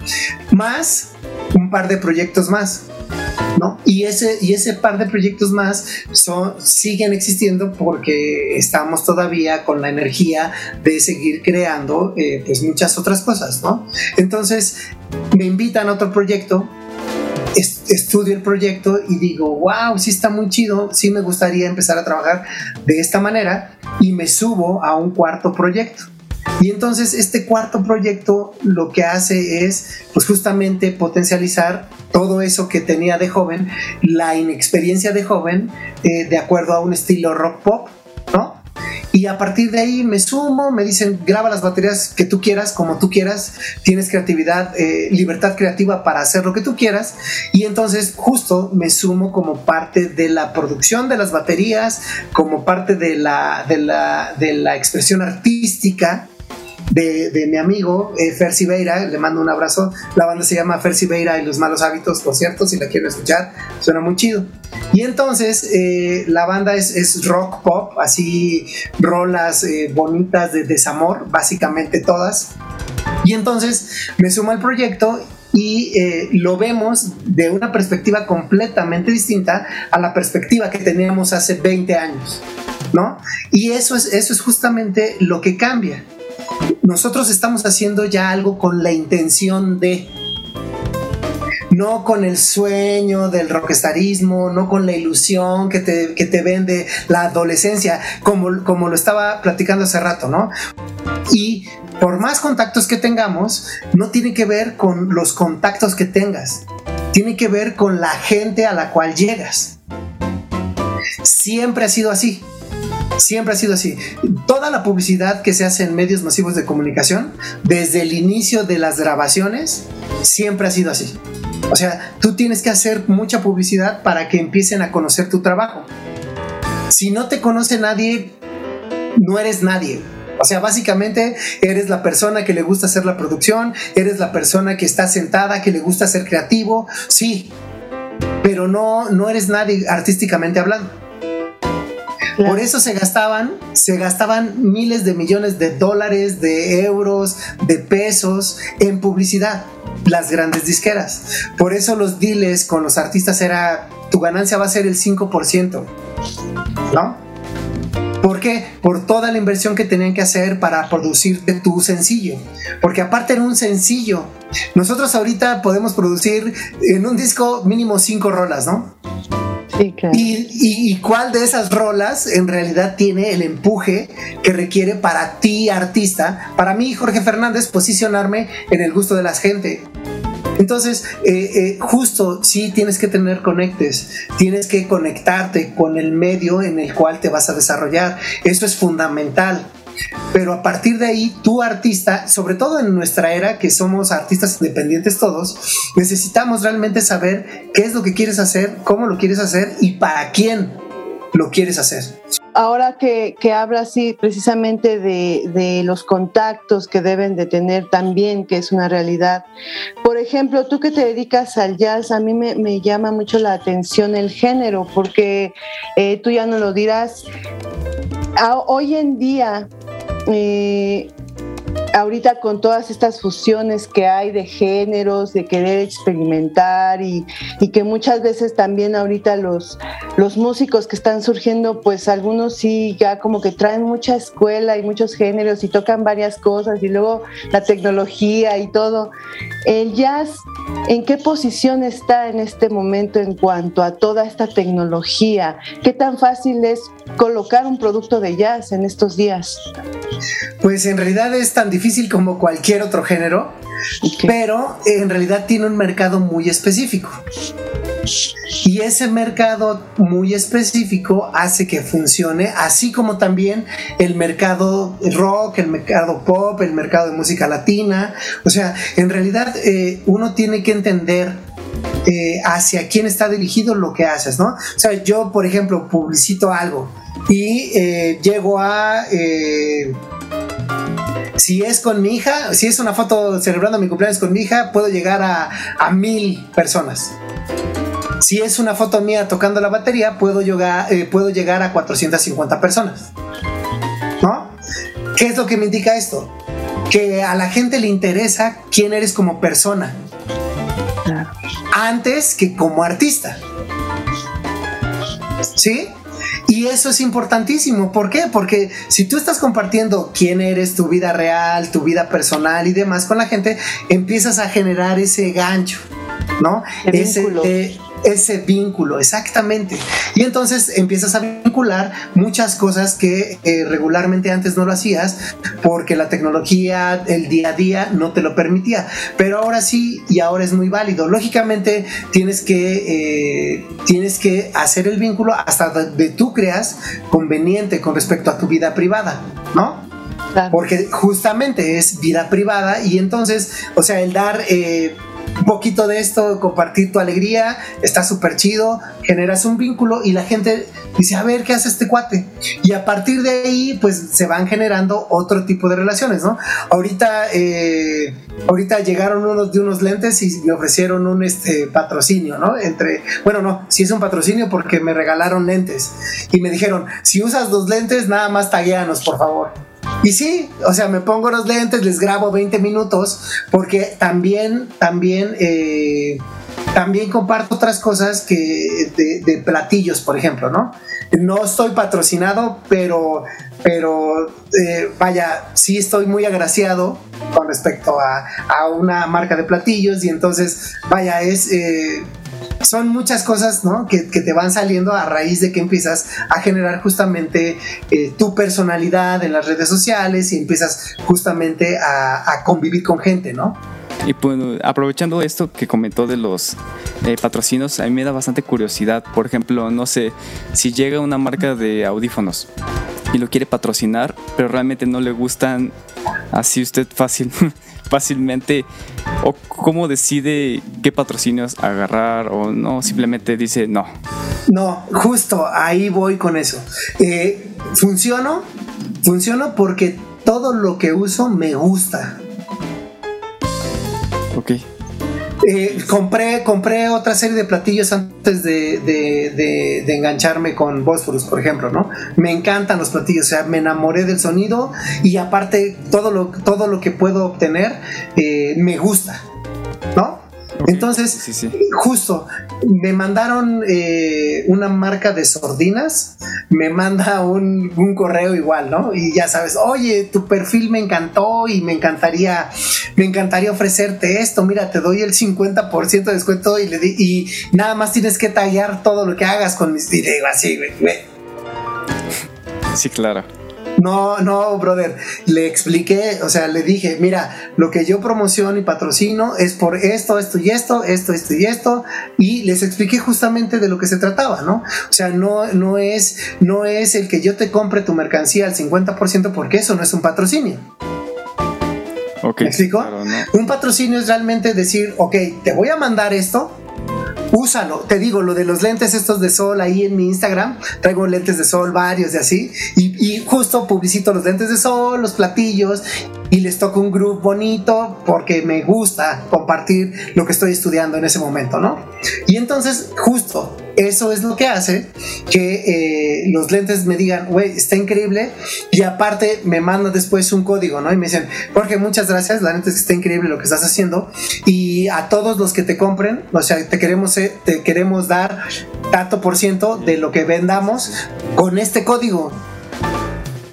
Más un par de proyectos más. ¿No? Y ese, y ese par de proyectos más son, siguen existiendo porque estamos todavía con la energía de seguir creando eh, pues muchas otras cosas, ¿no? Entonces me invitan a otro proyecto estudio el proyecto y digo, wow, sí está muy chido, sí me gustaría empezar a trabajar de esta manera y me subo a un cuarto proyecto. Y entonces este cuarto proyecto lo que hace es pues justamente potencializar todo eso que tenía de joven, la inexperiencia de joven, eh, de acuerdo a un estilo rock pop, ¿no? Y a partir de ahí me sumo, me dicen, graba las baterías que tú quieras, como tú quieras, tienes creatividad, eh, libertad creativa para hacer lo que tú quieras. Y entonces justo me sumo como parte de la producción de las baterías, como parte de la, de la, de la expresión artística de, mi amigo eh, Fer Sibeira, le mando un abrazo. La banda se llama Fer Sibeira y los malos hábitos, por cierto, si la quieren escuchar, suena muy chido. Y entonces eh, la banda es, rock pop, así rolas eh, bonitas de desamor, básicamente todas. Y entonces me sumo al proyecto y eh, lo vemos de una perspectiva completamente distinta a la perspectiva que teníamos hace 20 años, ¿no? Y eso es, eso es justamente lo que cambia nosotros estamos haciendo ya algo con la intención de, no con el sueño del rockstarismo, no con la ilusión que te, que te vende la adolescencia, como, como lo estaba platicando hace rato, ¿no? Y por más contactos que tengamos, no tiene que ver con los contactos que tengas, tiene que ver con la gente a la cual llegas. Siempre ha sido así. Siempre ha sido así. Toda la publicidad que se hace en medios masivos de comunicación, desde el inicio de las grabaciones, siempre ha sido así. O sea, tú tienes que hacer mucha publicidad para que empiecen a conocer tu trabajo. Si no te conoce nadie, no eres nadie. O sea, básicamente eres la persona que le gusta hacer la producción, eres la persona que está sentada, que le gusta ser creativo, sí, pero no, no eres nadie artísticamente hablando. Por eso se gastaban, se gastaban miles de millones de dólares, de euros, de pesos en publicidad, las grandes disqueras. Por eso los deals con los artistas era, tu ganancia va a ser el 5%, ¿no? ¿Por qué? Por toda la inversión que tenían que hacer para producirte tu sencillo. Porque aparte era un sencillo. Nosotros ahorita podemos producir en un disco mínimo cinco rolas, ¿no? Y, cuál de esas rolas en realidad tiene el empuje que requiere para ti, artista, para mí, Jorge Fernández, posicionarme en el gusto de la gente. Entonces, eh, eh, justo sí tienes que tener conectes, tienes que conectarte con el medio en el cual te vas a desarrollar. Eso es fundamental. Pero a partir de ahí, tu artista, sobre todo en nuestra era, que somos artistas independientes todos, necesitamos realmente saber qué es lo que quieres hacer, cómo lo quieres hacer y para quién lo quieres hacer. Ahora que, que hablas precisamente de, los contactos que deben de tener también, que es una realidad. Por ejemplo, tú que te dedicas al jazz, a mí me, llama mucho la atención el género, porque eh, tú ya no lo dirás. hoy en día eh, ahorita con todas estas fusiones que hay de géneros, de querer experimentar y, que muchas veces también ahorita los, los músicos que están surgiendo, pues algunos sí ya como que traen mucha escuela y muchos géneros y tocan varias cosas y luego la tecnología y todo. El jazz, ¿en qué posición está en este momento en cuanto a toda esta tecnología? ¿Qué tan fácil es colocar un producto de jazz en estos días? Pues en realidad es tan difícil como cualquier otro género, pero en realidad tiene un mercado muy específico. Y ese mercado muy específico hace que funcione, así como también el mercado rock, el mercado pop, el mercado de música latina. O sea, en realidad eh, uno tiene que entender eh, hacia quién está dirigido lo que haces, ¿no? O sea, yo, por ejemplo, publicito algo y eh, llego a... Eh, si es con mi hija, si es una foto celebrando mi cumpleaños con mi hija, puedo llegar a, a mil personas. Si es una foto mía tocando la batería, puedo llegar, puedo llegar a 450 personas. ¿No? ¿Qué es lo que me indica esto? Que a la gente le interesa quién eres como persona antes que como artista. ¿Sí? Y eso es importantísimo. ¿Por qué? Porque si tú estás compartiendo quién eres, tu vida real, tu vida personal y demás con la gente, empiezas a generar ese gancho, ¿no? ese, eh, ese vínculo, exactamente. Y entonces empiezas a vincular muchas cosas que eh, regularmente antes no lo hacías porque la tecnología, el día a día no te lo permitía. Pero ahora sí y ahora es muy válido. Lógicamente tienes que, eh, tienes que hacer el vínculo hasta donde tú creas conveniente con respecto a tu vida privada, ¿no? Porque justamente es vida privada y entonces, o sea, el dar... Eh, un poquito de esto, compartir tu alegría, está súper chido, generas un vínculo y la gente dice, a ver, ¿qué hace este cuate? Y a partir de ahí, pues se van generando otro tipo de relaciones, ¿no? Ahorita, eh, ahorita llegaron unos de unos lentes y me ofrecieron un este, patrocinio, ¿no? Entre, bueno, no, si es un patrocinio porque me regalaron lentes y me dijeron, si usas dos lentes, nada más tagueanos, por favor. Y sí, o sea, me pongo los lentes, les grabo 20 minutos, porque también, también, eh, también comparto otras cosas que de, platillos, por ejemplo, ¿no? No estoy patrocinado, pero, pero eh, vaya, sí estoy muy agraciado con respecto a, a, una marca de platillos y entonces, vaya, es... Eh, son muchas cosas ¿no? que, te van saliendo a raíz de que empiezas a generar justamente eh, tu personalidad en las redes sociales y empiezas justamente a, convivir con gente, ¿no? Y pues, aprovechando esto que comentó de los eh, patrocinios, a mí me da bastante curiosidad. Por ejemplo, no sé, si llega una marca de audífonos y lo quiere patrocinar, pero realmente no le gustan así usted fácil, [LAUGHS] fácilmente, o cómo decide qué patrocinios agarrar o no, simplemente dice no. No, justo ahí voy con eso. Eh, funciono, funciono porque todo lo que uso me gusta. Ok. Eh, compré, compré otra serie de platillos antes de, engancharme con Bosphorus, por ejemplo, ¿no? Me encantan los platillos, o sea, me enamoré del sonido y aparte todo lo, todo lo que puedo obtener eh, me gusta, ¿no? Entonces, justo, me mandaron eh, una marca de sordinas, me manda un, correo igual, ¿no? Y ya sabes, oye, tu perfil me encantó y me encantaría, me encantaría ofrecerte esto, mira, te doy el 50% de descuento y, le y nada más tienes que tallar todo lo que hagas con mis videos, así, güey. Sí, claro. No, no, brother. Le expliqué, o sea, le dije, mira, lo que yo promociono y patrocino es por esto, esto y esto, esto, esto y esto. Y les expliqué justamente de lo que se trataba, ¿no? O sea, no, no, es, no es el que yo te compre tu mercancía al 50% porque eso no es un patrocinio. Okay, ¿Me explico? Un patrocinio es realmente decir, ok, te voy a mandar esto, úsalo. Te digo, lo de los lentes estos de sol ahí en mi Instagram, traigo lentes de sol varios de así, y, justo publicito los lentes de sol, los platillos, y les toco un grupo bonito porque me gusta compartir lo que estoy estudiando en ese momento, ¿no? Y entonces, justo eso es lo que hace que eh, los lentes me digan, güey, está increíble. Y aparte me mandan después un código, ¿no? Y me dicen, Jorge, muchas gracias. La neta es que está increíble lo que estás haciendo. Y a todos los que te compren, o sea, te queremos, eh, te queremos dar tanto por ciento de lo que vendamos con este código.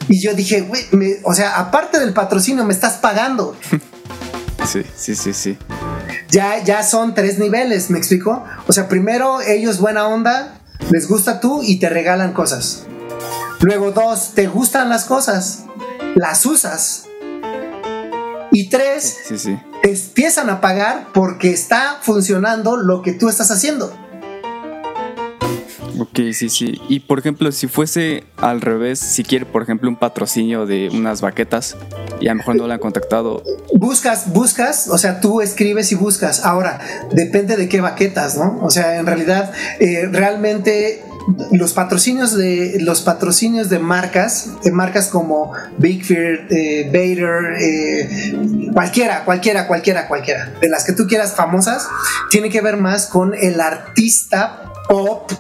Y yo dije, güey, o sea, aparte del patrocinio, me estás pagando. [LAUGHS] Sí, sí, sí, sí ya, ya son tres niveles, ¿me explico? O sea, primero ellos buena onda, les gusta tú y te regalan cosas. Luego dos, te gustan las cosas, las usas. Y tres, empiezan a pagar porque está funcionando lo que tú estás haciendo. Ok, sí, sí. Y por ejemplo, si fuese al revés, si quiere, por ejemplo, un patrocinio de unas baquetas y a lo mejor no la han contactado. Buscas, buscas, o sea, tú escribes y buscas. Ahora, depende de qué baquetas, ¿no? O sea, en realidad, eh, realmente los patrocinios de los patrocinios de marcas de marcas como Big Fear, eh, Bader, eh, cualquiera, cualquiera, cualquiera, cualquiera de las que tú quieras famosas tiene que ver más con el artista pop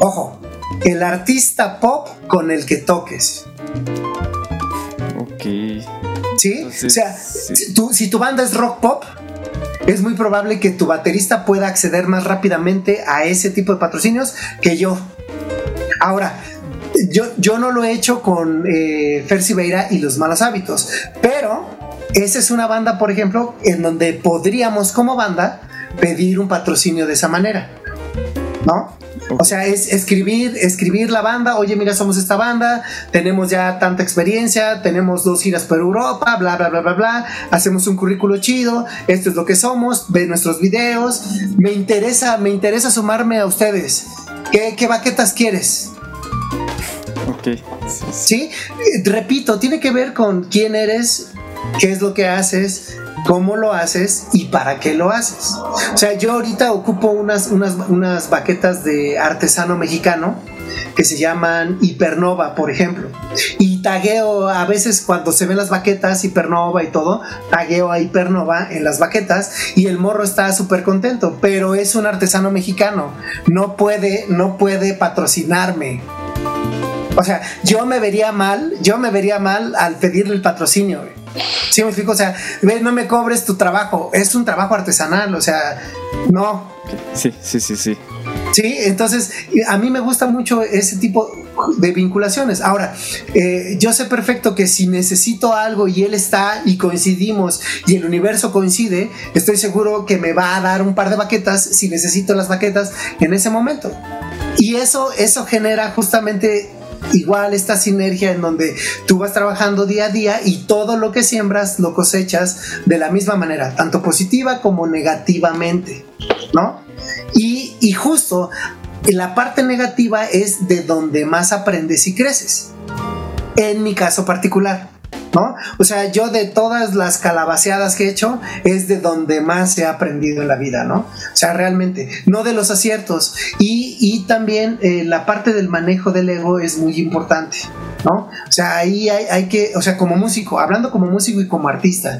Ojo, el artista pop con el que toques. Ok. ¿Sí? o sea, Si, tu, banda es rock pop, es muy probable que tu baterista pueda acceder más rápidamente a ese tipo de patrocinios que yo. Ahora, yo, yo no lo he hecho con eh, Fer y los malos hábitos, pero esa es una banda, por ejemplo, en donde podríamos como banda pedir un patrocinio de esa manera. ¿No? O sea, es escribir, escribir la banda, oye, mira, somos esta banda, tenemos ya tanta experiencia, tenemos dos giras por Europa, bla, bla, bla, bla, bla, hacemos un currículo chido, esto es lo que somos, ve nuestros videos, me interesa, me interesa sumarme a ustedes. ¿Qué, qué baquetas quieres? Ok. Sí, eh, repito, tiene que ver con quién eres, qué es lo que haces, cómo lo haces y para qué lo haces. O sea, yo ahorita ocupo unas, unas, unas baquetas de artesano mexicano que se llaman Hipernova, por ejemplo. Y tagueo a veces cuando se ven las baquetas Hipernova y todo, tagueo a Hipernova en las baquetas y el morro está súper contento, pero es un artesano mexicano, no puede, no puede patrocinarme. O sea, yo me vería mal, yo me vería mal al pedirle el patrocinio. Sí, me explico, o sea, no me cobres tu trabajo, es un trabajo artesanal, o sea, no. Sí, sí, sí, sí. Sí, entonces a mí me gusta mucho ese tipo de vinculaciones. Ahora, eh, yo sé perfecto que si necesito algo y él está y coincidimos y el universo coincide, estoy seguro que me va a dar un par de baquetas si necesito las baquetas en ese momento. Y eso, eso genera justamente igual esta sinergia en donde tú vas trabajando día a día y todo lo que siembras lo cosechas de la misma manera, tanto positiva como negativamente, ¿no? Y, y justo la parte negativa es de donde más aprendes y creces. En mi caso particular. ¿No? O sea, yo de todas las calabaceadas que he hecho es de donde más he aprendido en la vida, ¿no? O sea, realmente, no de los aciertos. Y, y también eh, la parte del manejo del ego es muy importante, ¿no? O sea, ahí hay, hay, que, o sea, como músico, hablando como músico y como artista,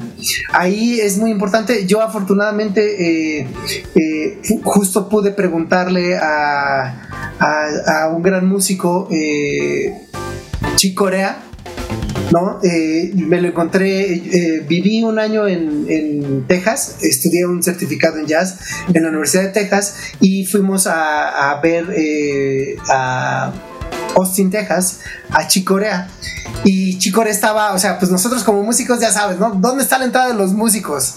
ahí es muy importante. Yo afortunadamente eh, eh, justo pude preguntarle a, a, a un gran músico, Chicorea, ¿no? Eh, me lo encontré, eh, viví un año en, en, Texas, estudié un certificado en jazz en la Universidad de Texas y fuimos a, a ver eh, a Austin, Texas, a Chicorea. Y Chicore estaba, o sea, pues nosotros como músicos ya sabes, ¿no? ¿Dónde está la entrada de los músicos?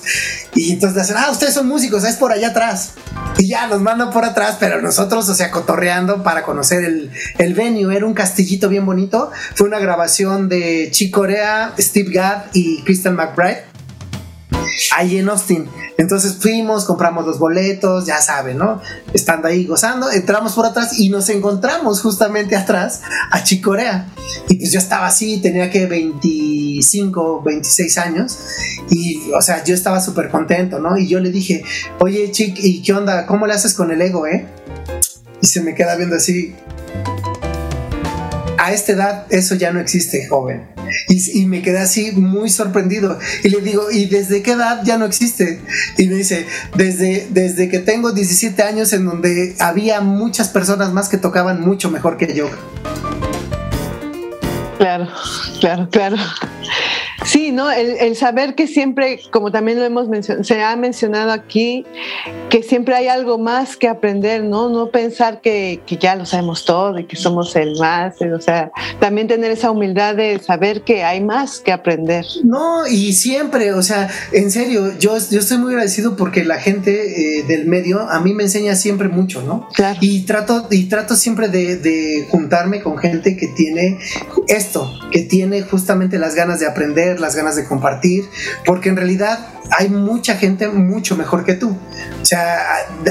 Y entonces le dicen, ah, ustedes son músicos, es por allá atrás. Y ya nos mandan por atrás, pero nosotros, o sea, cotorreando para conocer el, el venue. Era un castillito bien bonito. Fue una grabación de Chicorea, Steve Gadd y Kristen McBride ahí en Austin. Entonces fuimos, compramos los boletos, ya saben, ¿no? Estando ahí gozando, entramos por atrás y nos encontramos justamente atrás a Chicorea. Y pues yo estaba así, tenía que 25, 26 años. Y, o sea, yo estaba súper contento, ¿no? Y yo le dije, oye, Chic, ¿y qué onda? ¿Cómo le haces con el ego, eh? Y se me queda viendo así. A esta edad eso ya no existe, joven y, me quedé así muy sorprendido. Y le digo, ¿y desde qué edad ya no existe? Y me dice, desde, desde que tengo 17 años en donde había muchas personas más que tocaban mucho mejor que yo. Claro, claro, claro. Sí, ¿no? El, saber que siempre, como también lo hemos mencionado, se ha mencionado aquí, que siempre hay algo más que aprender, ¿no? No pensar que, que, ya lo sabemos todo y que somos el más, o sea, también tener esa humildad de saber que hay más que aprender. No, y siempre, o sea, en serio, yo, yo estoy muy agradecido porque la gente eh, del medio a mí me enseña siempre mucho, ¿no? Claro. Y trato, y trato siempre de, de juntarme con gente que tiene esto, que tiene justamente las ganas de aprender las ganas de compartir, porque en realidad hay mucha gente mucho mejor que tú. O sea,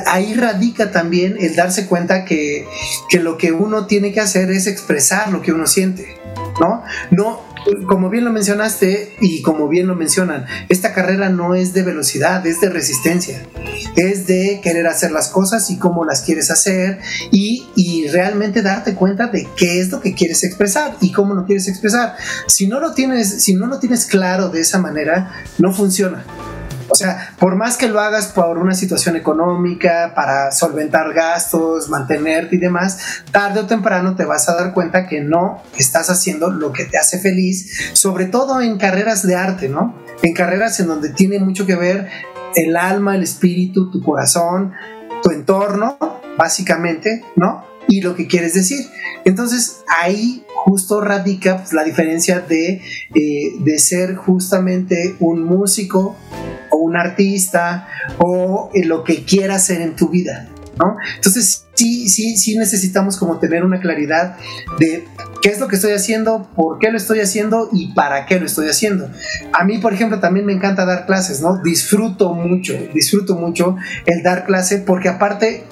ahí radica también el darse cuenta que, que lo que uno tiene que hacer es expresar lo que uno siente, ¿no? No, como bien lo mencionaste y como bien lo mencionan, esta carrera no es de velocidad, es de resistencia, es de querer hacer las cosas y cómo las quieres hacer y, y realmente darte cuenta de qué es lo que quieres expresar y cómo lo quieres expresar. Si no lo tienes, si no lo tienes claro de esa manera, no funciona. O sea, por más que lo hagas por una situación económica, para solventar gastos, mantenerte y demás, tarde o temprano te vas a dar cuenta que no estás haciendo lo que te hace feliz, sobre todo en carreras de arte, ¿no? En carreras en donde tiene mucho que ver el alma, el espíritu, tu corazón, tu entorno, básicamente, ¿no? Y lo que quieres decir. Entonces ahí justo radica pues, la diferencia de, eh, de ser justamente un músico o un artista o lo que quieras hacer en tu vida. ¿No? Entonces sí, sí, sí necesitamos como tener una claridad de qué es lo que estoy haciendo, por qué lo estoy haciendo y para qué lo estoy haciendo. A mí, por ejemplo, también me encanta dar clases, ¿no? Disfruto mucho, disfruto mucho el dar clase porque aparte,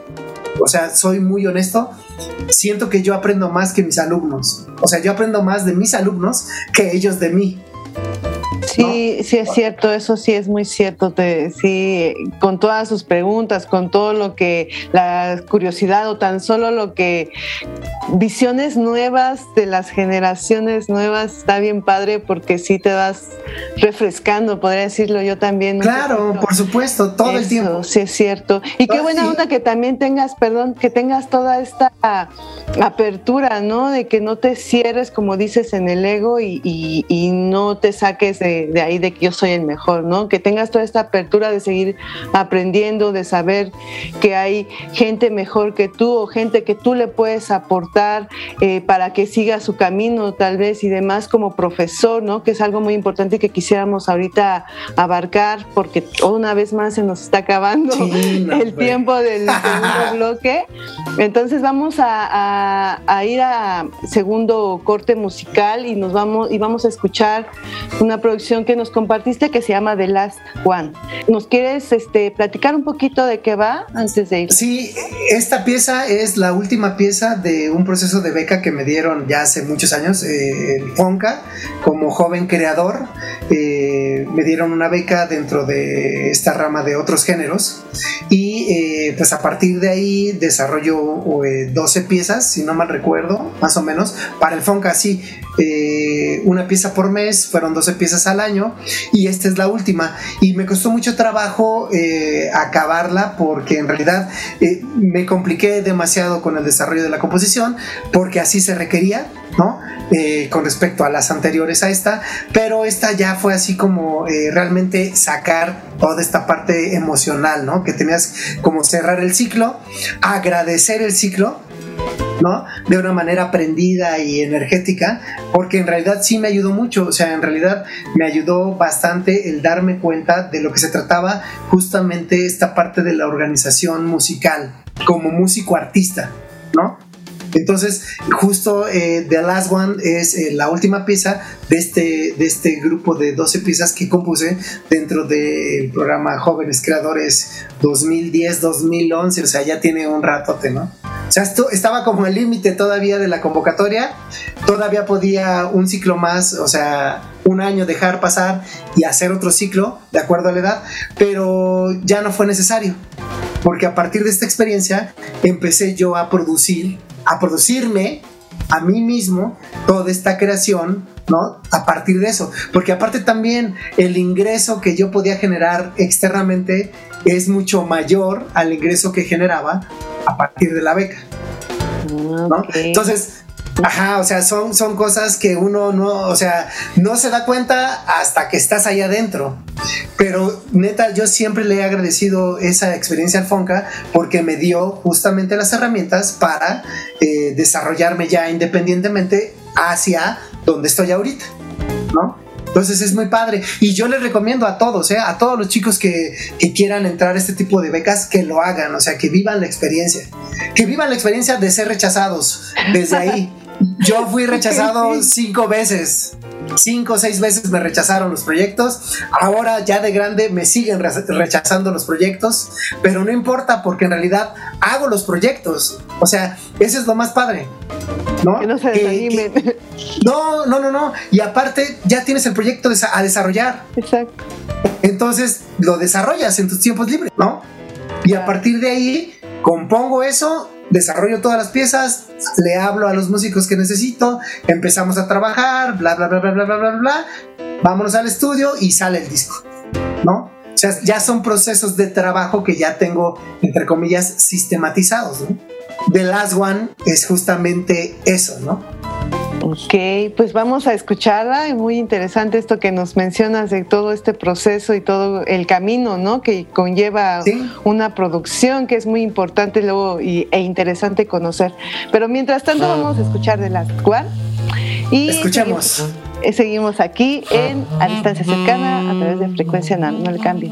o sea, soy muy honesto, siento que yo aprendo más que mis alumnos. O sea, yo aprendo más de mis alumnos que ellos de mí. Sí, sí es cierto, eso sí es muy cierto. Te, sí, con todas sus preguntas, con todo lo que la curiosidad o tan solo lo que visiones nuevas de las generaciones nuevas está bien padre porque sí te vas refrescando, podría decirlo yo también. Claro, por supuesto, todo el tiempo. Sí es cierto. Y qué buena onda que también tengas, perdón, que tengas toda esta apertura, ¿no? De que no te cierres, como dices, en el ego y, y no te saques de de, de, ahí de que yo soy el mejor, ¿no? Que tengas toda esta apertura de seguir aprendiendo, de saber que hay gente mejor que tú o gente que tú le puedes aportar eh, para que siga su camino tal vez y demás como profesor, ¿no? Que es algo muy importante que quisiéramos ahorita abarcar porque una vez más se nos está acabando el tiempo del [LAUGHS] segundo bloque. Entonces vamos a, a, ir a segundo corte musical y nos vamos y vamos a escuchar una producción que nos compartiste que se llama The Last One. ¿Nos quieres este, platicar un poquito de qué va antes de ir? Sí, esta pieza es la última pieza de un proceso de beca que me dieron ya hace muchos años, eh, el FONCA, como joven creador. Eh, me dieron una beca dentro de esta rama de otros géneros y eh, pues a partir de ahí desarrollo 12 piezas, si no mal recuerdo, más o menos, para el FONCA, sí, una pieza por mes, fueron 12 piezas al año y esta es la última y me costó mucho trabajo acabarla porque en realidad me compliqué demasiado con el desarrollo de la composición porque así se requería, ¿no? Eh, con respecto a las anteriores a esta, pero esta ya fue así como eh, realmente sacar toda esta parte emocional, ¿no? Que tenías como cerrar el ciclo, agradecer el ciclo, ¿no? De una manera aprendida y energética, porque en realidad sí me ayudó mucho, o sea, en realidad me ayudó bastante el darme cuenta de lo que se trataba justamente esta parte de la organización musical, como músico artista, ¿no? Entonces, justo eh, The Last One es eh, la última pieza de este, de este grupo de 12 piezas que compuse dentro del programa Jóvenes Creadores 2010-2011, o sea, ya tiene un ratote, ¿no? O sea, esto estaba como el límite todavía de la convocatoria, todavía podía un ciclo más, o sea, un año dejar pasar y hacer otro ciclo, de acuerdo a la edad, pero ya no fue necesario, porque a partir de esta experiencia empecé yo a producir a producirme a mí mismo toda esta creación, ¿no? A partir de eso. Porque aparte también el ingreso que yo podía generar externamente es mucho mayor al ingreso que generaba a partir de la beca. ¿no? Entonces, Ajá, o sea, son, son cosas que uno no, o sea, no se da cuenta hasta que estás ahí adentro. Pero neta, yo siempre le he agradecido esa experiencia al Fonca porque me dio justamente las herramientas para eh, desarrollarme ya independientemente hacia donde estoy ahorita, ¿no? Entonces es muy padre. Y yo les recomiendo a todos, ¿eh? a todos los chicos que, que, quieran entrar a este tipo de becas, que lo hagan, o sea, que vivan la experiencia. Que vivan la experiencia de ser rechazados desde ahí. [LAUGHS] Yo fui rechazado cinco veces. Cinco o seis veces me rechazaron los proyectos. Ahora ya de grande me siguen rechazando los proyectos. Pero no importa porque en realidad hago los proyectos. O sea, eso es lo más padre. ¿no? Que no se desanimen. no, no, no, no. Y aparte ya tienes el proyecto a desarrollar. Exacto. Entonces lo desarrollas en tus tiempos libres, ¿no? Y a partir de ahí compongo eso desarrollo todas las piezas, le hablo a los músicos que necesito, empezamos a trabajar, bla, bla, bla, bla, bla, bla, bla, bla, vámonos al estudio y sale el disco, ¿no? O sea, ya son procesos de trabajo que ya tengo, entre comillas, sistematizados, ¿no? The Last One es justamente eso, ¿no? Ok, pues vamos a escucharla. Es muy interesante esto que nos mencionas de todo este proceso y todo el camino, ¿no? Que conlleva una producción que es muy importante luego y, e interesante conocer. Pero mientras tanto vamos a escuchar de la One y escuchamos. Seguimos, seguimos, aquí en a distancia cercana a través de frecuencia NAM. No le cambien.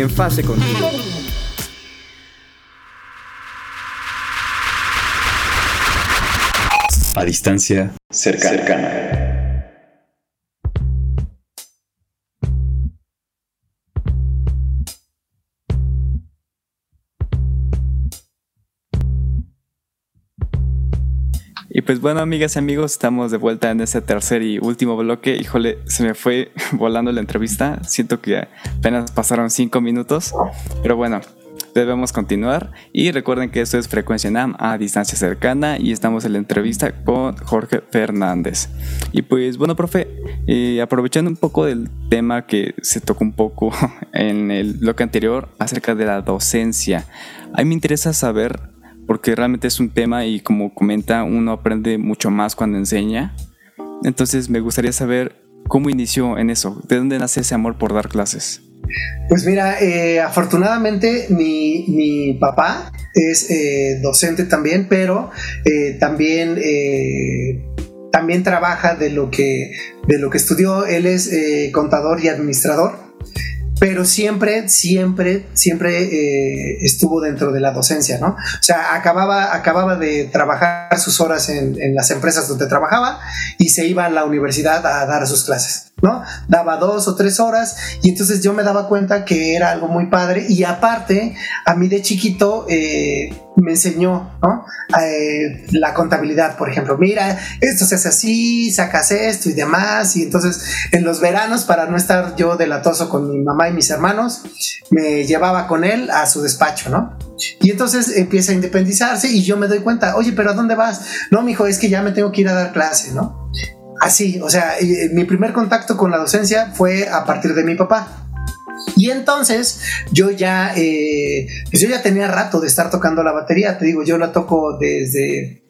En fase contigo. A distancia cercana. Y pues bueno, amigas y amigos, estamos de vuelta en este tercer y último bloque. Híjole, se me fue [LAUGHS] volando la entrevista. Siento que apenas pasaron cinco minutos. Pero bueno, debemos continuar. Y recuerden que esto es Frecuencia NAM a distancia cercana y estamos en la entrevista con Jorge Fernández. Y pues bueno, profe, eh, aprovechando un poco del tema que se tocó un poco [LAUGHS] en el bloque anterior acerca de la docencia, a mí me interesa saber porque realmente es un tema y como comenta, uno aprende mucho más cuando enseña. Entonces me gustaría saber cómo inició en eso, de dónde nace ese amor por dar clases. Pues mira, eh, afortunadamente mi, papá es eh, docente también, pero eh, también, también trabaja de lo, que, de lo que estudió. Él es contador y administrador pero siempre, siempre, siempre eh, estuvo dentro de la docencia, ¿no? O sea, acababa, acababa de trabajar sus horas en, en, las empresas donde trabajaba y se iba a la universidad a dar sus clases, ¿no? Daba dos o tres horas y entonces yo me daba cuenta que era algo muy padre y aparte, a mí de chiquito, eh, me enseñó ¿no? Eh, la contabilidad, por ejemplo. Mira, esto se hace así, sacas esto y demás. Y entonces en los veranos, para no estar yo delatoso con mi mamá y mis hermanos, me llevaba con él a su despacho, ¿no? Y entonces empieza a independizarse y yo me doy cuenta, oye, pero ¿a dónde vas? No, mi hijo, es que ya me tengo que ir a dar clase, ¿no? Así, o sea, mi primer contacto con la docencia fue a partir de mi papá. Y entonces yo ya, eh, pues yo ya tenía rato de estar tocando la batería, te digo, yo la toco desde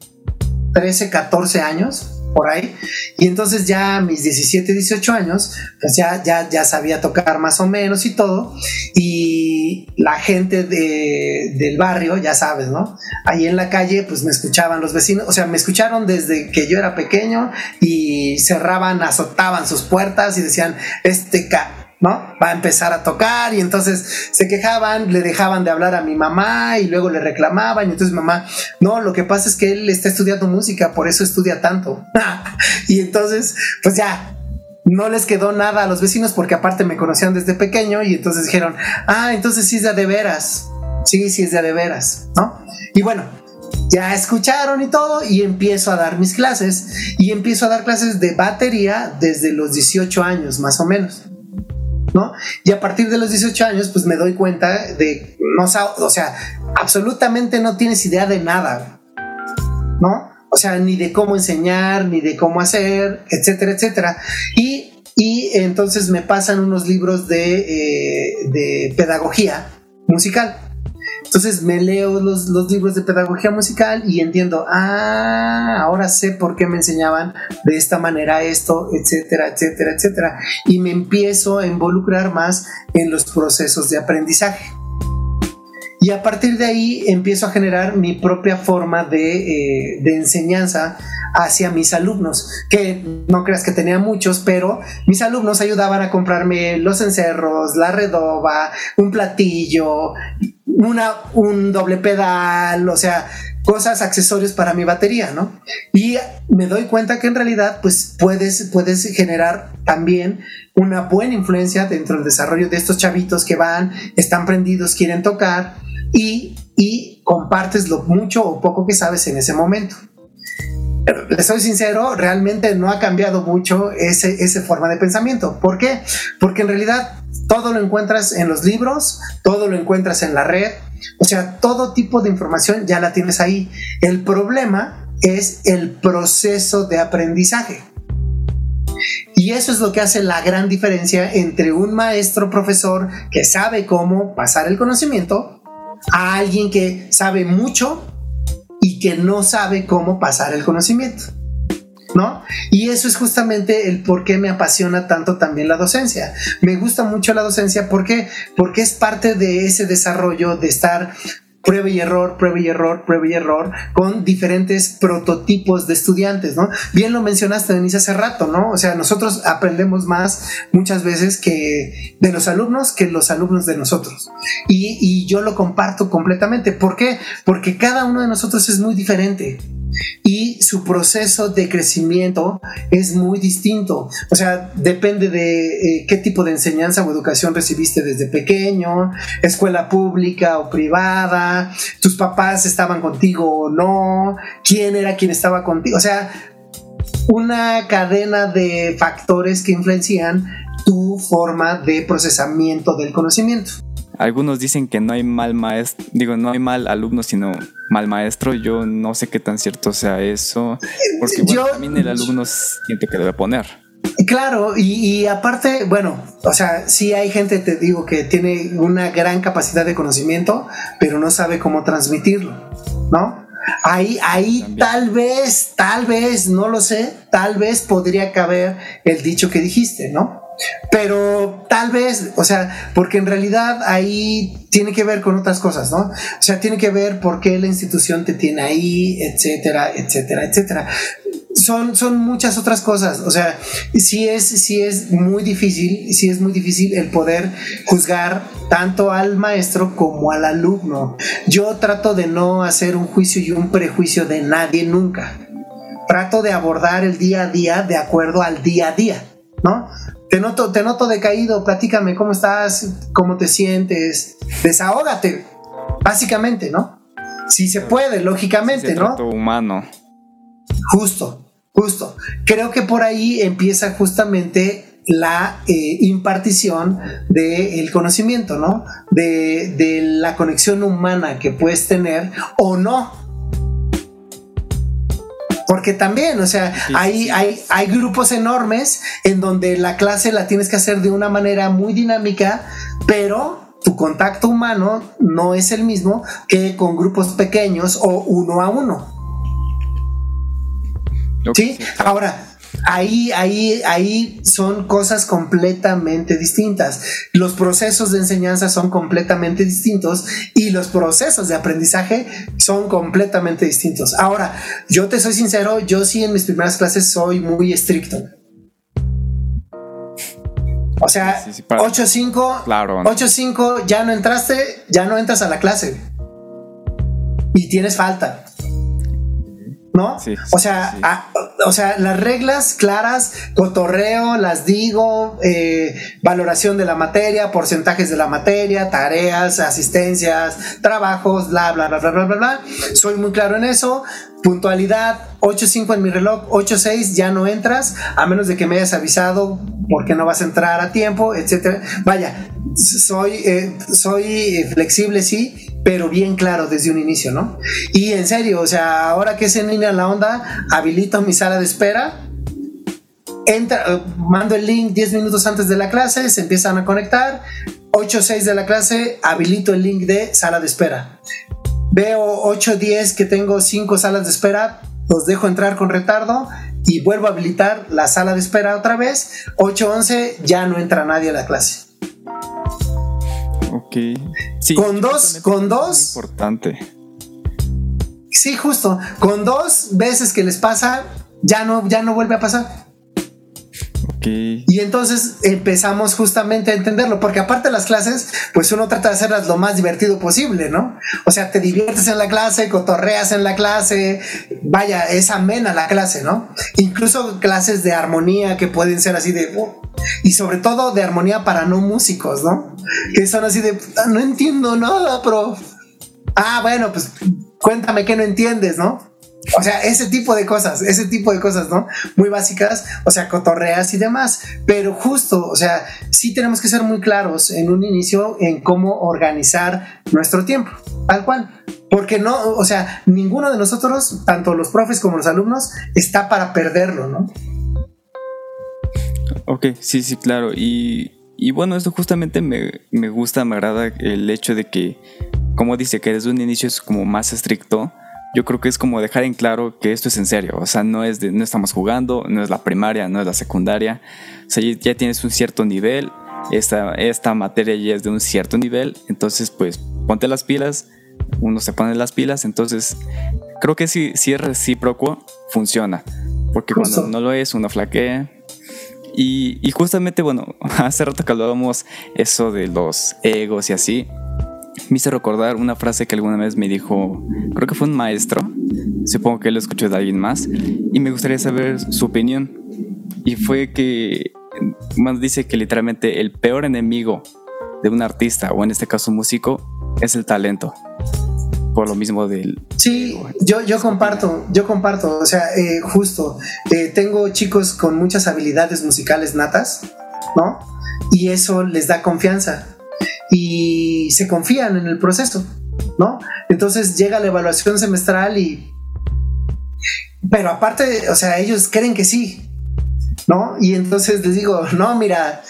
13, 14 años por ahí. Y entonces ya a mis 17, 18 años, pues ya, ya, ya sabía tocar más o menos y todo. Y la gente de, del barrio, ya sabes, ¿no? Ahí en la calle, pues me escuchaban los vecinos, o sea, me escucharon desde que yo era pequeño y cerraban, azotaban sus puertas y decían, este ca ¿no? Va a empezar a tocar y entonces se quejaban, le dejaban de hablar a mi mamá y luego le reclamaban y entonces mamá, no, lo que pasa es que él está estudiando música, por eso estudia tanto. [LAUGHS] y entonces, pues ya, no les quedó nada a los vecinos porque aparte me conocían desde pequeño y entonces dijeron, ah, entonces sí es de, veras, sí, sí es de, de veras, ¿no? Y bueno, ya escucharon y todo y empiezo a dar mis clases y empiezo a dar clases de batería desde los 18 años más o menos. ¿No? Y a partir de los 18 años, pues me doy cuenta de, no, o sea, absolutamente no tienes idea de nada, ¿no? O sea, ni de cómo enseñar, ni de cómo hacer, etcétera, etcétera. Y, y entonces me pasan unos libros de, eh, de pedagogía musical. Entonces me leo los, los, libros de pedagogía musical y entiendo, ah, ahora sé por qué me enseñaban de esta manera esto, etcétera, etcétera, etcétera. Y me empiezo a involucrar más en los procesos de aprendizaje. Y a partir de ahí empiezo a generar mi propia forma de, eh, de, enseñanza hacia mis alumnos, que no creas que tenía muchos, pero mis alumnos ayudaban a comprarme los encerros, la redoba, un platillo, una, un doble pedal, o sea, cosas, accesorios para mi batería, ¿no? Y me doy cuenta que en realidad, pues puedes, puedes generar también una buena influencia dentro del desarrollo de estos chavitos que van, están prendidos, quieren tocar y, y compartes lo mucho o poco que sabes en ese momento. Les soy sincero, realmente no ha cambiado mucho ese, esa forma de pensamiento. ¿Por qué? Porque en realidad todo lo encuentras en los libros, todo lo encuentras en la red, o sea, todo tipo de información ya la tienes ahí. El problema es el proceso de aprendizaje. Y eso es lo que hace la gran diferencia entre un maestro profesor que sabe cómo pasar el conocimiento a alguien que sabe mucho y que no sabe cómo pasar el conocimiento. ¿No? Y eso es justamente el por qué me apasiona tanto también la docencia. Me gusta mucho la docencia porque porque es parte de ese desarrollo de estar prueba y error, prueba y error, prueba y error, con diferentes prototipos de estudiantes, ¿no? Bien lo mencionaste, Denise, hace rato, ¿no? O sea, nosotros aprendemos más muchas veces que de los alumnos que los alumnos de nosotros. Y, y yo lo comparto completamente. ¿Por qué? Porque cada uno de nosotros es muy diferente y su proceso de crecimiento es muy distinto. O sea, depende de eh, qué tipo de enseñanza o educación recibiste desde pequeño, escuela pública o privada, tus papás estaban contigo o no, quién era quien estaba contigo. O sea, una cadena de factores que influencian tu forma de procesamiento del conocimiento. Algunos dicen que no hay mal maestro, digo, no hay mal alumno, sino mal maestro. Yo no sé qué tan cierto sea eso, porque bueno, también el alumno siente que debe poner. Claro, y, y, aparte, bueno, o sea, sí hay gente, te digo, que tiene una gran capacidad de conocimiento, pero no sabe cómo transmitirlo, ¿no? Ahí, ahí tal vez, tal vez, no lo sé, tal vez podría caber el dicho que dijiste, ¿no? Pero tal vez, o sea, porque en realidad ahí tiene que ver con otras cosas, ¿no? O sea, tiene que ver por qué la institución te tiene ahí, etcétera, etcétera, etcétera. Son, son muchas otras cosas. O sea, sí es, sí es muy difícil, sí es muy difícil el poder juzgar tanto al maestro como al alumno. Yo trato de no hacer un juicio y un prejuicio de nadie nunca. Trato de abordar el día a día de acuerdo al día a día, ¿no? Te noto, te noto decaído, platícame cómo estás, cómo te sientes, desahógate, básicamente, ¿no? Si se puede, lógicamente, ¿no? humano. Justo, justo. Creo que por ahí empieza justamente la eh, impartición del conocimiento, ¿no? De, de la conexión humana que puedes tener o no porque también, o sea, hay, Hay, hay grupos enormes en donde la clase la tienes que hacer de una manera muy dinámica, pero tu contacto humano no es el mismo que con grupos pequeños o uno a uno. Sí, ahora, ahí, ahí, ahí son cosas completamente distintas. Los procesos de enseñanza son completamente distintos y los procesos de aprendizaje son completamente distintos. Ahora, yo te soy sincero, yo sí en mis primeras clases soy muy estricto. O sea, 8-5, claro, 8-5, ya no entraste, ya no entras a la clase. Y tienes falta. ¿No? o, sea, o sea, las reglas claras, cotorreo, las digo, eh, valoración de la materia, porcentajes de la materia, tareas, asistencias, trabajos, bla, bla, bla, bla, bla, bla, bla. Soy muy claro en eso. Puntualidad, 8.5 en mi reloj, 8.6 ya no entras, a menos de que me hayas avisado porque no vas a entrar a tiempo, etcétera. Vaya, soy, eh, soy flexible, sí, pero bien claro desde un inicio, ¿no? Y en serio, o sea, ahora que es en línea la onda, habilito mi sala de espera, entra, eh, mando el link 10 minutos antes de la clase, se empiezan a conectar, 8 o 6 de la clase, habilito el link de sala de espera. Veo 8 o 10 que tengo 5 salas de espera, los dejo entrar con retardo y vuelvo a habilitar la sala de espera otra vez. 8 11 ya no entra nadie a la clase. Ok. Sí, con dos, con dos. Importante. Sí, justo. Con dos veces que les pasa, ya no, ya no vuelve a pasar. Y entonces empezamos justamente a entenderlo, porque aparte de las clases, pues uno trata de hacerlas lo más divertido posible, ¿no? O sea, te diviertes en la clase, cotorreas en la clase, vaya, es amena la clase, ¿no? Incluso clases de armonía que pueden ser así de... Y sobre todo de armonía para no músicos, ¿no? Que son así de... Ah, no entiendo nada, pero... Ah, bueno, pues cuéntame qué no entiendes, ¿no? O sea, ese tipo de cosas, ese tipo de cosas, ¿no? Muy básicas, o sea, cotorreas y demás. Pero justo, o sea, sí tenemos que ser muy claros en un inicio en cómo organizar nuestro tiempo, tal cual. Porque no, o sea, ninguno de nosotros, tanto los profes como los alumnos, está para perderlo, ¿no? Ok, sí, sí, claro. Y, y bueno, esto justamente me, me gusta, me agrada el hecho de que, como dice, que desde un inicio es como más estricto yo creo que es como dejar en claro que esto es en serio, o sea, no es de, no estamos jugando, no es la primaria, no es la secundaria, o sea, ya tienes un cierto nivel, esta, esta materia ya es de un cierto nivel, entonces pues ponte las pilas, uno se pone las pilas, entonces creo que si, si es recíproco, funciona, porque cuando no lo es, uno flaquea. Y, y justamente, bueno, [LAUGHS] hace rato que hablábamos eso de los egos y así, me hizo recordar una frase que alguna vez me dijo, creo que fue un maestro, supongo que lo escuchó de alguien más, y me gustaría saber su opinión. Y fue que, más dice que literalmente el peor enemigo de un artista, o en este caso un músico, es el talento. Por lo mismo del... Sí, yo, yo comparto, yo comparto, o sea, eh, justo, eh, tengo chicos con muchas habilidades musicales natas, ¿no? Y eso les da confianza y se confían en el proceso, ¿no? Entonces llega la evaluación semestral y... Pero aparte, o sea, ellos creen que sí, ¿no? Y entonces les digo, no, mira,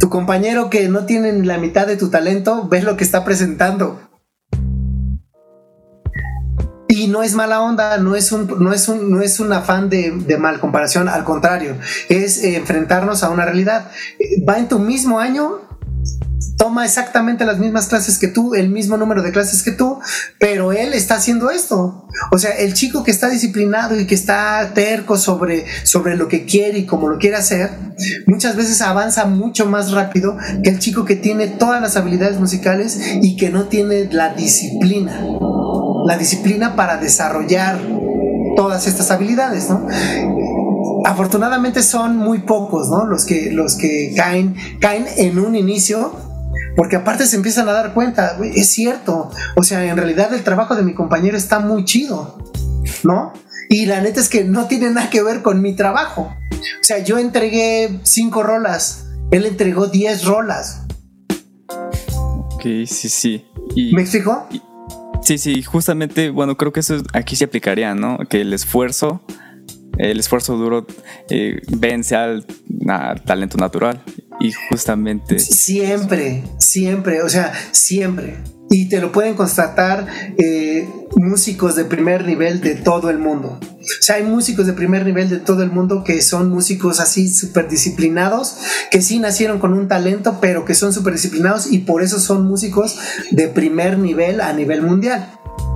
tu compañero que no tiene la mitad de tu talento, ves lo que está presentando. Y no es mala onda, no es un, no es un, no es un afán de, de mal comparación, al contrario, es enfrentarnos a una realidad. Va en tu mismo año toma exactamente las mismas clases que tú, el mismo número de clases que tú, pero él está haciendo esto. O sea, el chico que está disciplinado y que está terco sobre, sobre lo que quiere y cómo lo quiere hacer, muchas veces avanza mucho más rápido que el chico que tiene todas las habilidades musicales y que no tiene la disciplina. La disciplina para desarrollar todas estas habilidades, ¿no? afortunadamente son muy pocos, ¿no? Los que, los que caen, caen en un inicio porque aparte se empiezan a dar cuenta, es cierto, o sea, en realidad el trabajo de mi compañero está muy chido, ¿no? Y la neta es que no tiene nada que ver con mi trabajo. O sea, yo entregué cinco rolas, él entregó diez rolas. Ok, sí, sí. ¿Me explico? sí, sí, justamente, bueno, creo que eso aquí se aplicaría, ¿no? Que el esfuerzo, el esfuerzo duro eh, vence al talento natural. Justamente... Siempre, siempre, o sea, siempre. Y te lo pueden constatar eh, músicos de primer nivel de todo el mundo. O sea, hay músicos de primer nivel de todo el mundo que son músicos así súper disciplinados, que sí nacieron con un talento, pero que son súper disciplinados y por eso son músicos de primer nivel a nivel mundial,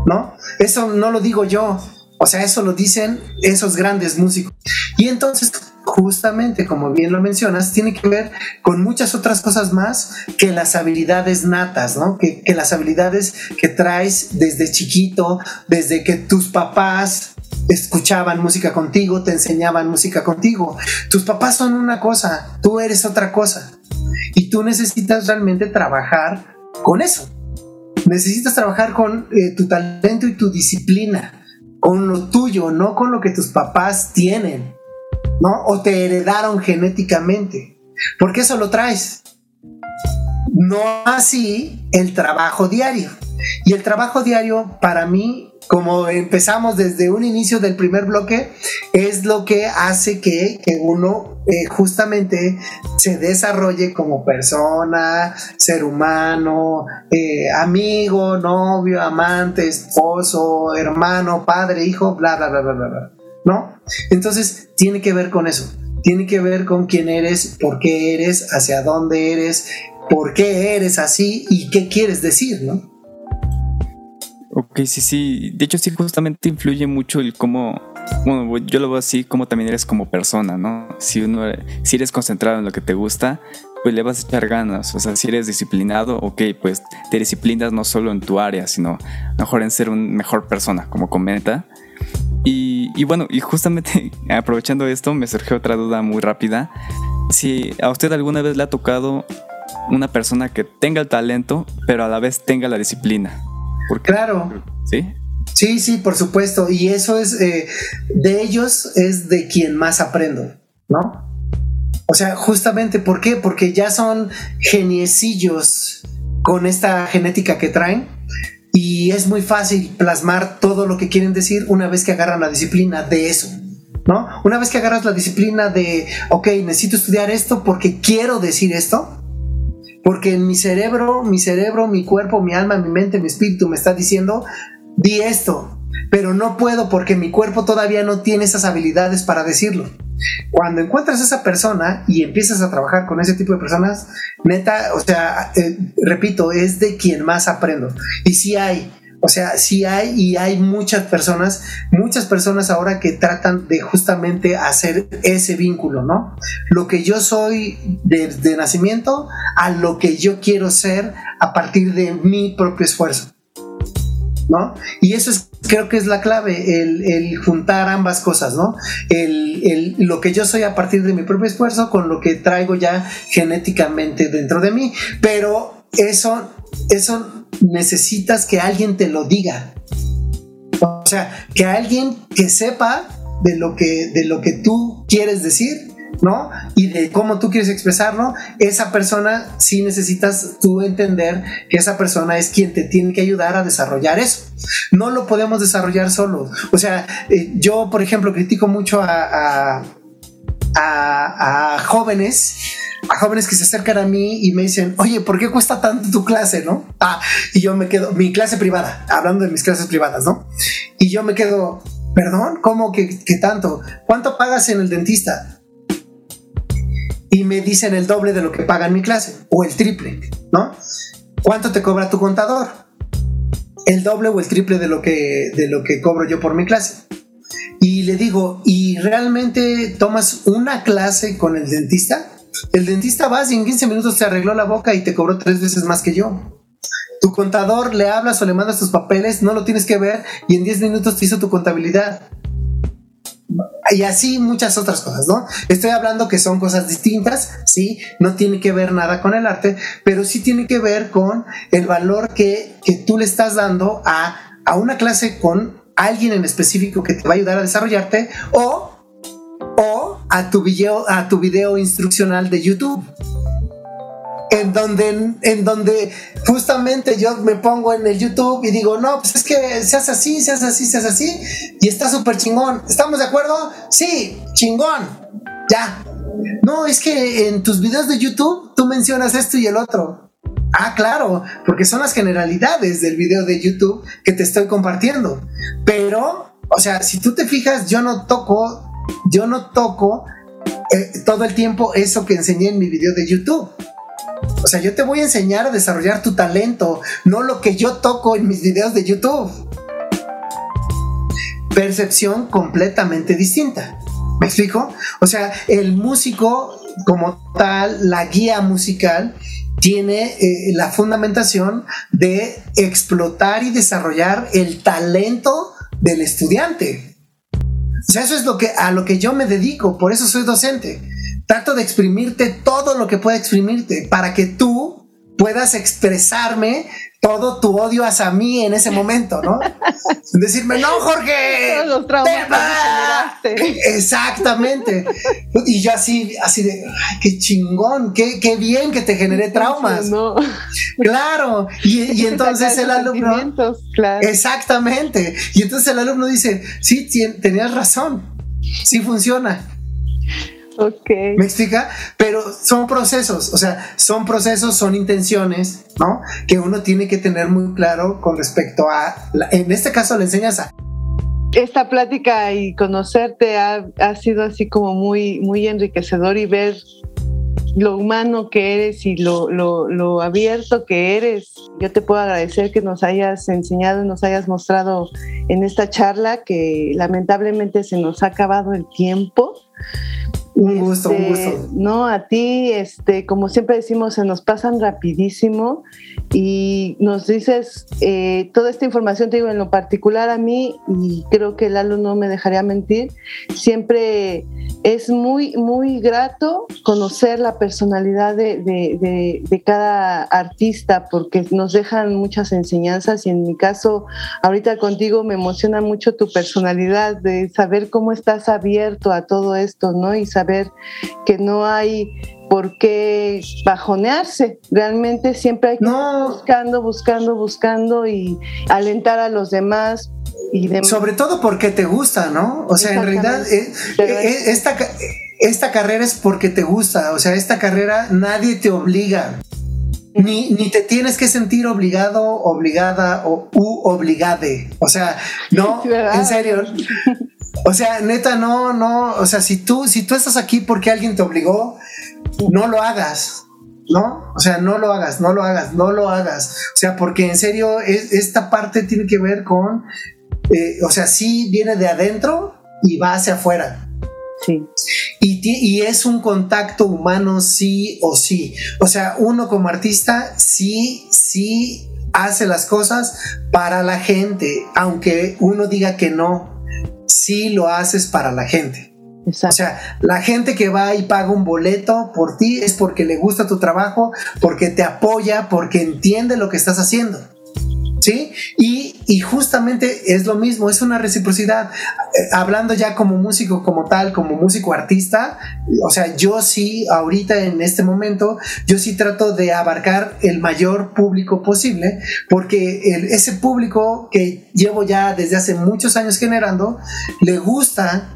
¿no? Eso no lo digo yo, o sea, eso lo dicen esos grandes músicos. Y entonces justamente, como bien lo mencionas, tiene que ver con muchas otras cosas más que las habilidades natas, ¿no? Que, las habilidades que traes desde chiquito, desde que tus papás escuchaban música contigo, te enseñaban música contigo. Tus papás son una cosa, tú eres otra cosa. Y tú necesitas realmente trabajar con eso. Necesitas trabajar con eh, tu talento y tu disciplina, con lo tuyo, no con lo que tus papás tienen, ¿no? O te heredaron genéticamente, porque eso lo traes. No así el trabajo diario. Y el trabajo diario para mí como empezamos desde un inicio del primer bloque, es lo que hace que, uno eh, justamente se desarrolle como persona, ser humano, eh, amigo, novio, amante, esposo, hermano, padre, hijo, bla, bla, bla, bla, bla, ¿no? Entonces, tiene que ver con eso. Tiene que ver con quién eres, por qué eres, hacia dónde eres, por qué eres así y qué quieres decir, ¿no? Ok, sí, sí. De hecho, sí, justamente influye mucho el cómo. Bueno, yo lo veo así, como también eres como persona, ¿no? Si uno, si eres concentrado en lo que te gusta, pues le vas a echar ganas. O sea, si eres disciplinado, ok, pues te disciplinas no solo en tu área, sino mejor en ser una mejor persona, como comenta. Y, y bueno, y justamente [LAUGHS] aprovechando esto, me surgió otra duda muy rápida. Si a usted alguna vez le ha tocado una persona que tenga el talento, pero a la vez tenga la disciplina claro. ¿Sí? Sí, sí, por supuesto. Y eso es, eh, de ellos es de quien más aprendo, ¿no? O sea, justamente, ¿por qué? Porque ya son geniecillos con esta genética que traen y es muy fácil plasmar todo lo que quieren decir una vez que agarran la disciplina de eso. ¿No? Una vez que agarras la disciplina de, ok, necesito estudiar esto porque quiero decir esto, porque en mi cerebro, mi cerebro, mi cuerpo, mi alma, mi mente, mi espíritu me está diciendo, di esto, pero no puedo porque mi cuerpo todavía no tiene esas habilidades para decirlo. Cuando encuentras a esa persona y empiezas a trabajar con ese tipo de personas, neta, o sea, eh, repito, es de quien más aprendo. Y si hay, o sea, sí hay y hay muchas personas, muchas personas ahora que tratan de justamente hacer ese vínculo, ¿no? Lo que yo soy de, nacimiento a lo que yo quiero ser a partir de mi propio esfuerzo, ¿no? Y eso es, creo que es la clave, el, juntar ambas cosas, ¿no? El, lo que yo soy a partir de mi propio esfuerzo con lo que traigo ya genéticamente dentro de mí, pero eso, eso necesitas que alguien te lo diga. O sea, que alguien que sepa de lo que, de lo que tú quieres decir, ¿no? Y de cómo tú quieres expresarlo, esa persona sí necesitas tú entender que esa persona es quien te tiene que ayudar a desarrollar eso. No lo podemos desarrollar solos. O sea, eh, yo, por ejemplo, critico mucho a, a, jóvenes a jóvenes que se acercan a mí y me dicen, oye, ¿por qué cuesta tanto tu clase, no? Ah, y yo me quedo, mi clase privada, hablando de mis clases privadas, ¿no? Y yo me quedo, perdón, ¿cómo que, tanto? ¿Cuánto pagas en el dentista? Y me dicen el doble de lo que paga en mi clase, o el triple, ¿no? ¿Cuánto te cobra tu contador? El doble o el triple de lo que, de lo que cobro yo por mi clase. Y le digo, ¿y realmente tomas una clase con el dentista? El dentista va y en 15 minutos te arregló la boca y te cobró tres veces más que yo. Tu contador le hablas o le mandas tus papeles, no lo tienes que ver y en 10 minutos te hizo tu contabilidad. Y así muchas otras cosas, ¿no? Estoy hablando que son cosas distintas, sí, no tiene que ver nada con el arte, pero sí tiene que ver con el valor que, que tú le estás dando a, a una clase con alguien en específico que te va a ayudar a desarrollarte o o a tu video, a tu video instruccional de YouTube. En donde, en donde justamente yo me pongo en el YouTube y digo, no, pues es que seas así, seas así, seas así, y está súper chingón. ¿Estamos de acuerdo? Sí, chingón. Ya. No, es que en tus videos de YouTube tú mencionas esto y el otro. Ah, claro, porque son las generalidades del video de YouTube que te estoy compartiendo. Pero, o sea, si tú te fijas, yo no toco yo no toco eh, todo el tiempo eso que enseñé en mi video de YouTube. O sea, yo te voy a enseñar a desarrollar tu talento, no lo que yo toco en mis videos de YouTube. Percepción completamente distinta. ¿Me explico? O sea, el músico como tal, la guía musical, tiene eh, la fundamentación de explotar y desarrollar el talento del estudiante. O sea, eso es lo que, a lo que yo me dedico, por eso soy docente. Trato de exprimirte todo lo que pueda exprimirte para que tú puedas expresarme todo tu odio hacia mí en ese momento, ¿no? [LAUGHS] Decirme, no, Jorge. Todos los traumas Exactamente. Y yo así, así de, ay, qué chingón, qué, qué bien que te generé traumas. No. Claro. Y, [LAUGHS] entonces el alumno. Claro. Exactamente. Y entonces el alumno dice, sí, tenías razón. Sí funciona. Ok. ¿Me explica? Pero son procesos, o sea, son procesos, son intenciones, ¿no? Que uno tiene que tener muy claro con respecto a, en este caso, la enseñanza. Esta plática y conocerte ha, sido así como muy, muy enriquecedor y ver lo humano que eres y lo, lo, abierto que eres. Yo te puedo agradecer que nos hayas enseñado y nos hayas mostrado en esta charla que lamentablemente se nos ha acabado el tiempo un gusto, un este, gusto. No, a ti, este, como siempre decimos, se nos pasan rapidísimo y nos dices eh, toda esta información, te digo, en lo particular a mí, y creo que Lalo no me dejaría mentir, siempre es muy, muy grato conocer la personalidad de, de, cada artista porque nos dejan muchas enseñanzas y en mi caso, ahorita contigo me emociona mucho tu personalidad, de saber cómo estás abierto a todo esto, ¿no? Que no hay por qué bajonearse. Realmente siempre hay que estar buscando, buscando, buscando y alentar a los demás. Y Sobre todo porque te gusta, ¿no? O sea, en realidad eh, eh, esta, esta carrera es porque te gusta. O sea, esta carrera nadie te obliga. Ni, ni, te tienes que sentir obligado, obligada o u obligade. O sea, no, [LAUGHS] en serio. O sea, neta, no, no, o sea, si tú, si tú estás aquí porque alguien te obligó, no lo hagas, ¿no? O sea, no lo hagas, no lo hagas, no lo hagas. O sea, porque en serio, esta parte tiene que ver con, eh, o sea, sí viene de adentro y va hacia afuera. Sí. Y, y, es un contacto humano sí o sí. O sea, uno como artista sí, sí hace las cosas para la gente, aunque uno diga que no si lo haces para la gente. O sea, la gente que va y paga un boleto por ti es porque le gusta tu trabajo, porque te apoya, porque entiende lo que estás haciendo. ¿Sí? Y, justamente es lo mismo, es una reciprocidad. Eh, hablando ya como músico como tal, como músico artista, o sea, yo sí, ahorita en este momento, yo sí trato de abarcar el mayor público posible, porque ese público que llevo ya desde hace muchos años generando, le gusta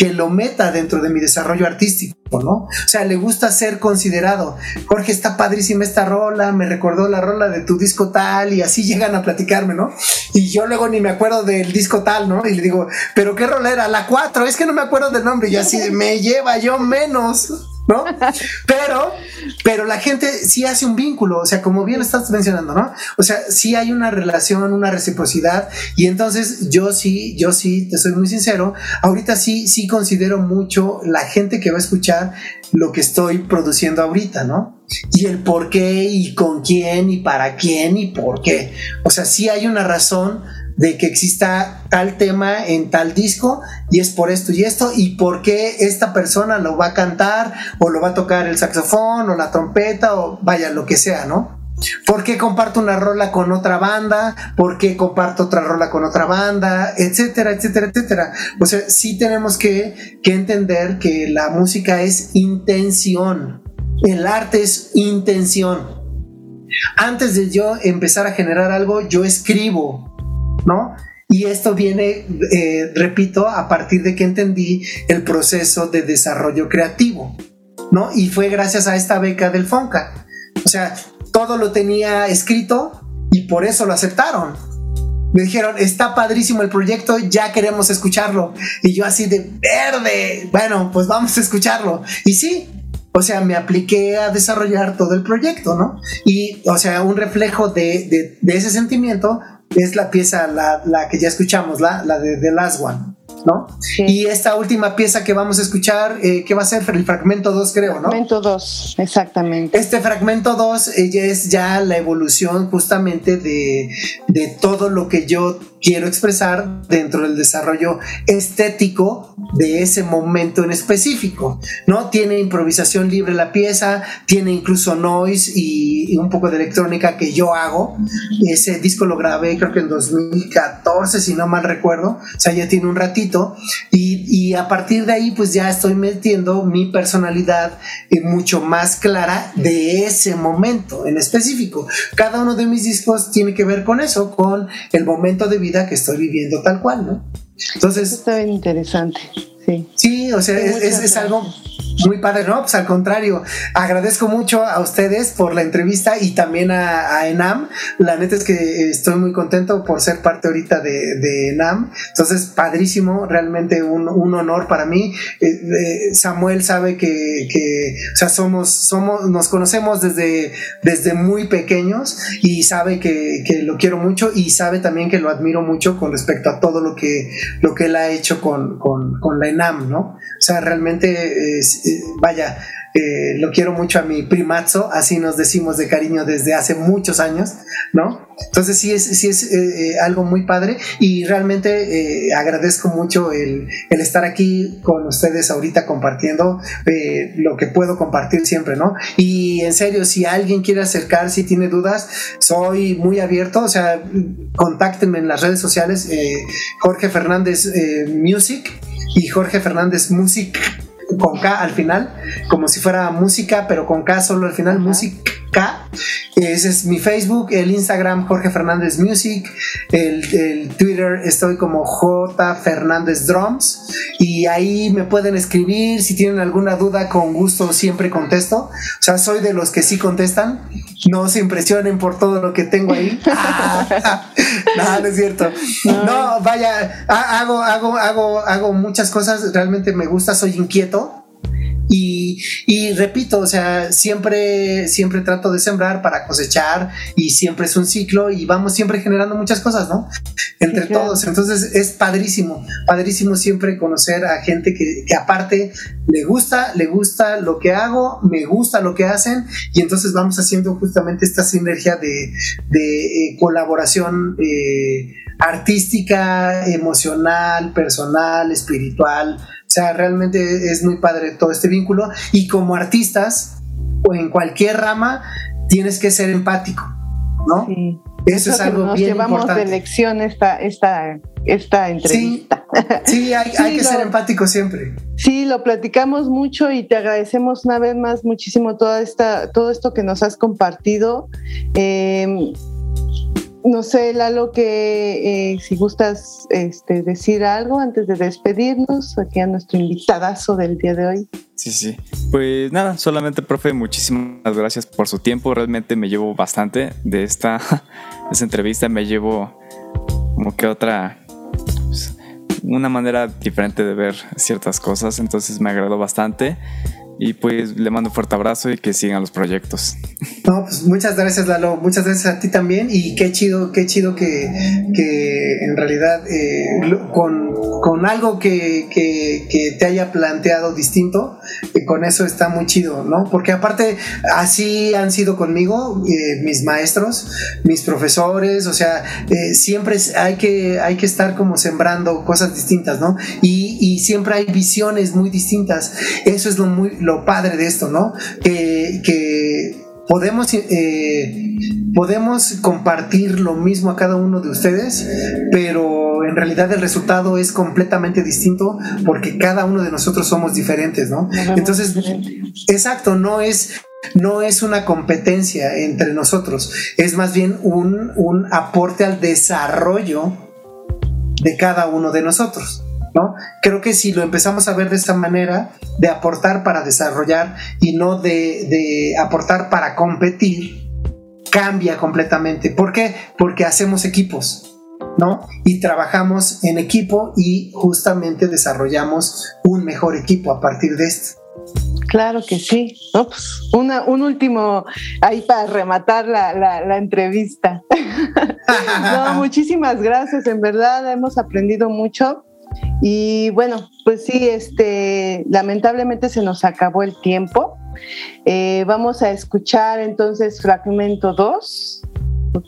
que lo meta dentro de mi desarrollo artístico, ¿no? O sea, le gusta ser considerado. Jorge, está padrísima esta rola, me recordó la rola de tu disco tal y así llegan a platicarme, ¿no? Y yo luego ni me acuerdo del disco tal, ¿no? Y le digo, ¿pero qué rola era? La 4, es que no me acuerdo del nombre y así me lleva yo menos. ¿No? Pero, pero la gente sí hace un vínculo, o sea, como bien estás mencionando, ¿no? O sea, sí hay una relación, una reciprocidad, y entonces yo sí, yo sí, te soy muy sincero, ahorita sí, sí considero mucho la gente que va a escuchar lo que estoy produciendo ahorita, ¿no? Y el por qué y con quién y para quién y por qué. O sea, sí hay una razón de que exista tal tema en tal disco y es por esto y esto y por qué esta persona lo va a cantar o lo va a tocar el saxofón o la trompeta o vaya lo que sea, ¿no? ¿Por qué comparto una rola con otra banda? ¿Por qué comparto otra rola con otra banda? Etcétera, etcétera, etcétera. O sea, sí tenemos que, que entender que la música es intención. El arte es intención. Antes de yo empezar a generar algo, yo escribo, ¿no? Y esto viene, eh, repito, a partir de que entendí el proceso de desarrollo creativo, ¿no? Y fue gracias a esta beca del FONCA. O sea, todo lo tenía escrito y por eso lo aceptaron. Me dijeron, está padrísimo el proyecto, ya queremos escucharlo. Y yo así de verde, bueno, pues vamos a escucharlo. Y sí, o sea, me apliqué a desarrollar todo el proyecto, ¿no? Y, o sea, un reflejo de, de, de ese sentimiento es la pieza, la, la que ya escuchamos, la, la de The Last One. ¿No? Y esta última pieza que vamos a escuchar, eh, ¿qué va a ser? El fragmento 2, creo, ¿no? Fragmento 2, exactamente. Este fragmento 2 es ya la evolución justamente de, de todo lo que yo quiero expresar dentro del desarrollo estético de ese momento en específico, ¿no? Tiene improvisación libre la pieza, tiene incluso noise y, un poco de electrónica que yo hago. Ese disco lo grabé creo que en 2014, si no mal recuerdo, o sea, ya tiene un ratito y, y a partir de ahí pues ya estoy metiendo mi personalidad mucho más clara de ese momento en específico. Cada uno de mis discos tiene que ver con eso, con el momento de vida que estoy viviendo tal cual, ¿no? Entonces... Está bien interesante, sí. Sí, o sea, es, algo muy padre, ¿no? Pues al contrario, agradezco mucho a ustedes por la entrevista y también a, Enam. La neta es que estoy muy contento por ser parte ahorita de, Enam. Entonces, padrísimo, realmente un, honor para mí. Eh, eh, Samuel sabe que, o sea, somos, somos, nos conocemos desde, desde muy pequeños y sabe que, lo quiero mucho y sabe también que lo admiro mucho con respecto a todo lo que, lo que él ha hecho con, con la Enam, ¿no? O sea, realmente, eh, vaya, eh, lo quiero mucho a mi primazo, así nos decimos de cariño desde hace muchos años, ¿no? Entonces sí es, sí es eh, algo muy padre y realmente agradezco mucho el, el, estar aquí con ustedes ahorita compartiendo lo que puedo compartir siempre, ¿no? Y en serio, si alguien quiere acercar, si tiene dudas, soy muy abierto, o sea, contáctenme en las redes sociales, Jorge Fernández Music y Jorge Fernández Music con K al final, como si fuera música, pero con K solo al final, música. Ese es mi Facebook, el Instagram Jorge Fernández Music, el, Twitter estoy como J Fernández Drums. Y ahí me pueden escribir. Si tienen alguna duda, con gusto siempre contesto. O sea, soy de los que sí contestan, no se impresionen por todo lo que tengo ahí. [LAUGHS] [LAUGHS] no, no es cierto. No, vaya, hago, hago, hago, hago muchas cosas, realmente me gusta, soy inquieto y, repito, o sea, siempre, siempre trato de sembrar para cosechar y siempre es un ciclo y vamos siempre generando muchas cosas, ¿no? Entre todos. Entonces es padrísimo, padrísimo siempre conocer a gente que, aparte le gusta, le gusta lo que hago, me gusta lo que hacen y entonces vamos haciendo justamente esta sinergia de, eh, colaboración. Eh, artística, emocional, personal, espiritual, o sea, realmente es muy padre todo este vínculo y como artistas o en cualquier rama tienes que ser empático, ¿no? Sí. Eso, es algo nos bien llevamos de lección esta, esta, esta entrevista. Sí, hay, [LAUGHS] que ser empático siempre. Sí, lo platicamos mucho y te agradecemos una vez más muchísimo toda esta, todo esto que nos has compartido. Eh, no sé, Lalo, que eh, si gustas este, decir algo antes de despedirnos aquí a nuestro invitadazo del día de hoy. Sí, sí. Pues nada, solamente, profe, muchísimas gracias por su tiempo. Realmente me llevo bastante de esta, [LAUGHS] entrevista. Me llevo como que otra, pues, una manera diferente de ver ciertas cosas. Entonces me agradó bastante. Y pues le mando un fuerte abrazo y que sigan los proyectos. No, pues muchas gracias Lalo, muchas gracias a ti también y qué chido, qué chido que, que en realidad eh, con, con, algo que, que, que, te haya planteado distinto, y con eso está muy chido, ¿no? Porque aparte así han sido conmigo eh, mis maestros, mis profesores, o sea, eh, siempre hay que, hay que estar como sembrando cosas distintas, ¿no? Y, y siempre hay visiones muy distintas, eso es lo muy padre de esto, ¿no? Que, podemos, eh, podemos compartir lo mismo a cada uno de ustedes, pero en realidad el resultado es completamente distinto porque cada uno de nosotros somos diferentes, ¿no? Entonces, exacto, no es no es una competencia entre nosotros, es más bien un, un aporte al desarrollo de cada uno de nosotros. ¿No? Creo que si lo empezamos a ver de esta manera, de aportar para desarrollar y no de, aportar para competir, cambia completamente. ¿Por qué? Porque hacemos equipos, ¿no? Y trabajamos en equipo y justamente desarrollamos un mejor equipo a partir de esto. Claro que sí. Pues, un último ahí para rematar la, la entrevista. [LAUGHS] no, muchísimas gracias. En verdad hemos aprendido mucho Y bueno, pues sí, este, lamentablemente se nos acabó el tiempo. Eh, vamos a escuchar entonces fragmento 2.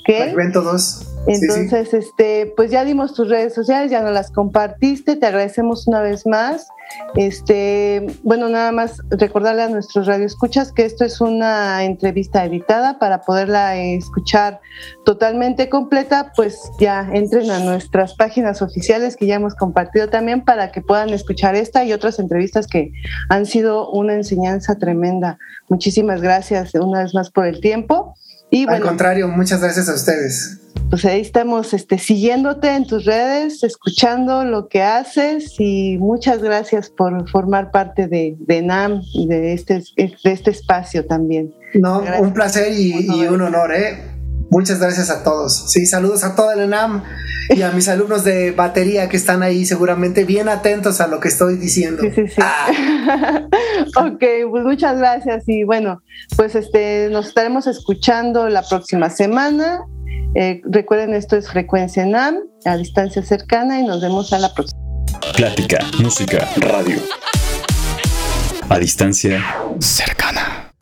Fragmento 2. Entonces, este, pues ya dimos tus redes sociales, ya nos las compartiste, te agradecemos una vez más. Este, bueno, nada más recordarle a nuestros radioescuchas que esto es una entrevista editada para poderla escuchar totalmente completa, pues ya entren a nuestras páginas oficiales que ya hemos compartido también para que puedan escuchar esta y otras entrevistas que han sido una enseñanza tremenda. Muchísimas gracias una vez más por el tiempo. Y Al contrario, muchas gracias a ustedes pues ahí estamos este, siguiéndote en tus redes, escuchando lo que haces y muchas gracias por formar parte de, NAM y de este, de este espacio también. No, un placer y, un honor, ¿eh? Muchas gracias a todos. Sí, saludos a toda el NAM y a mis alumnos de batería que están ahí seguramente bien atentos a lo que estoy diciendo. Sí, sí, sí. Ah. [LAUGHS] ok, pues muchas gracias y bueno, pues este nos estaremos escuchando la próxima semana eh, recuerden, esto es Frecuencia NAM, a distancia cercana, y nos vemos a la próxima. Plática, música, radio. A distancia cercana.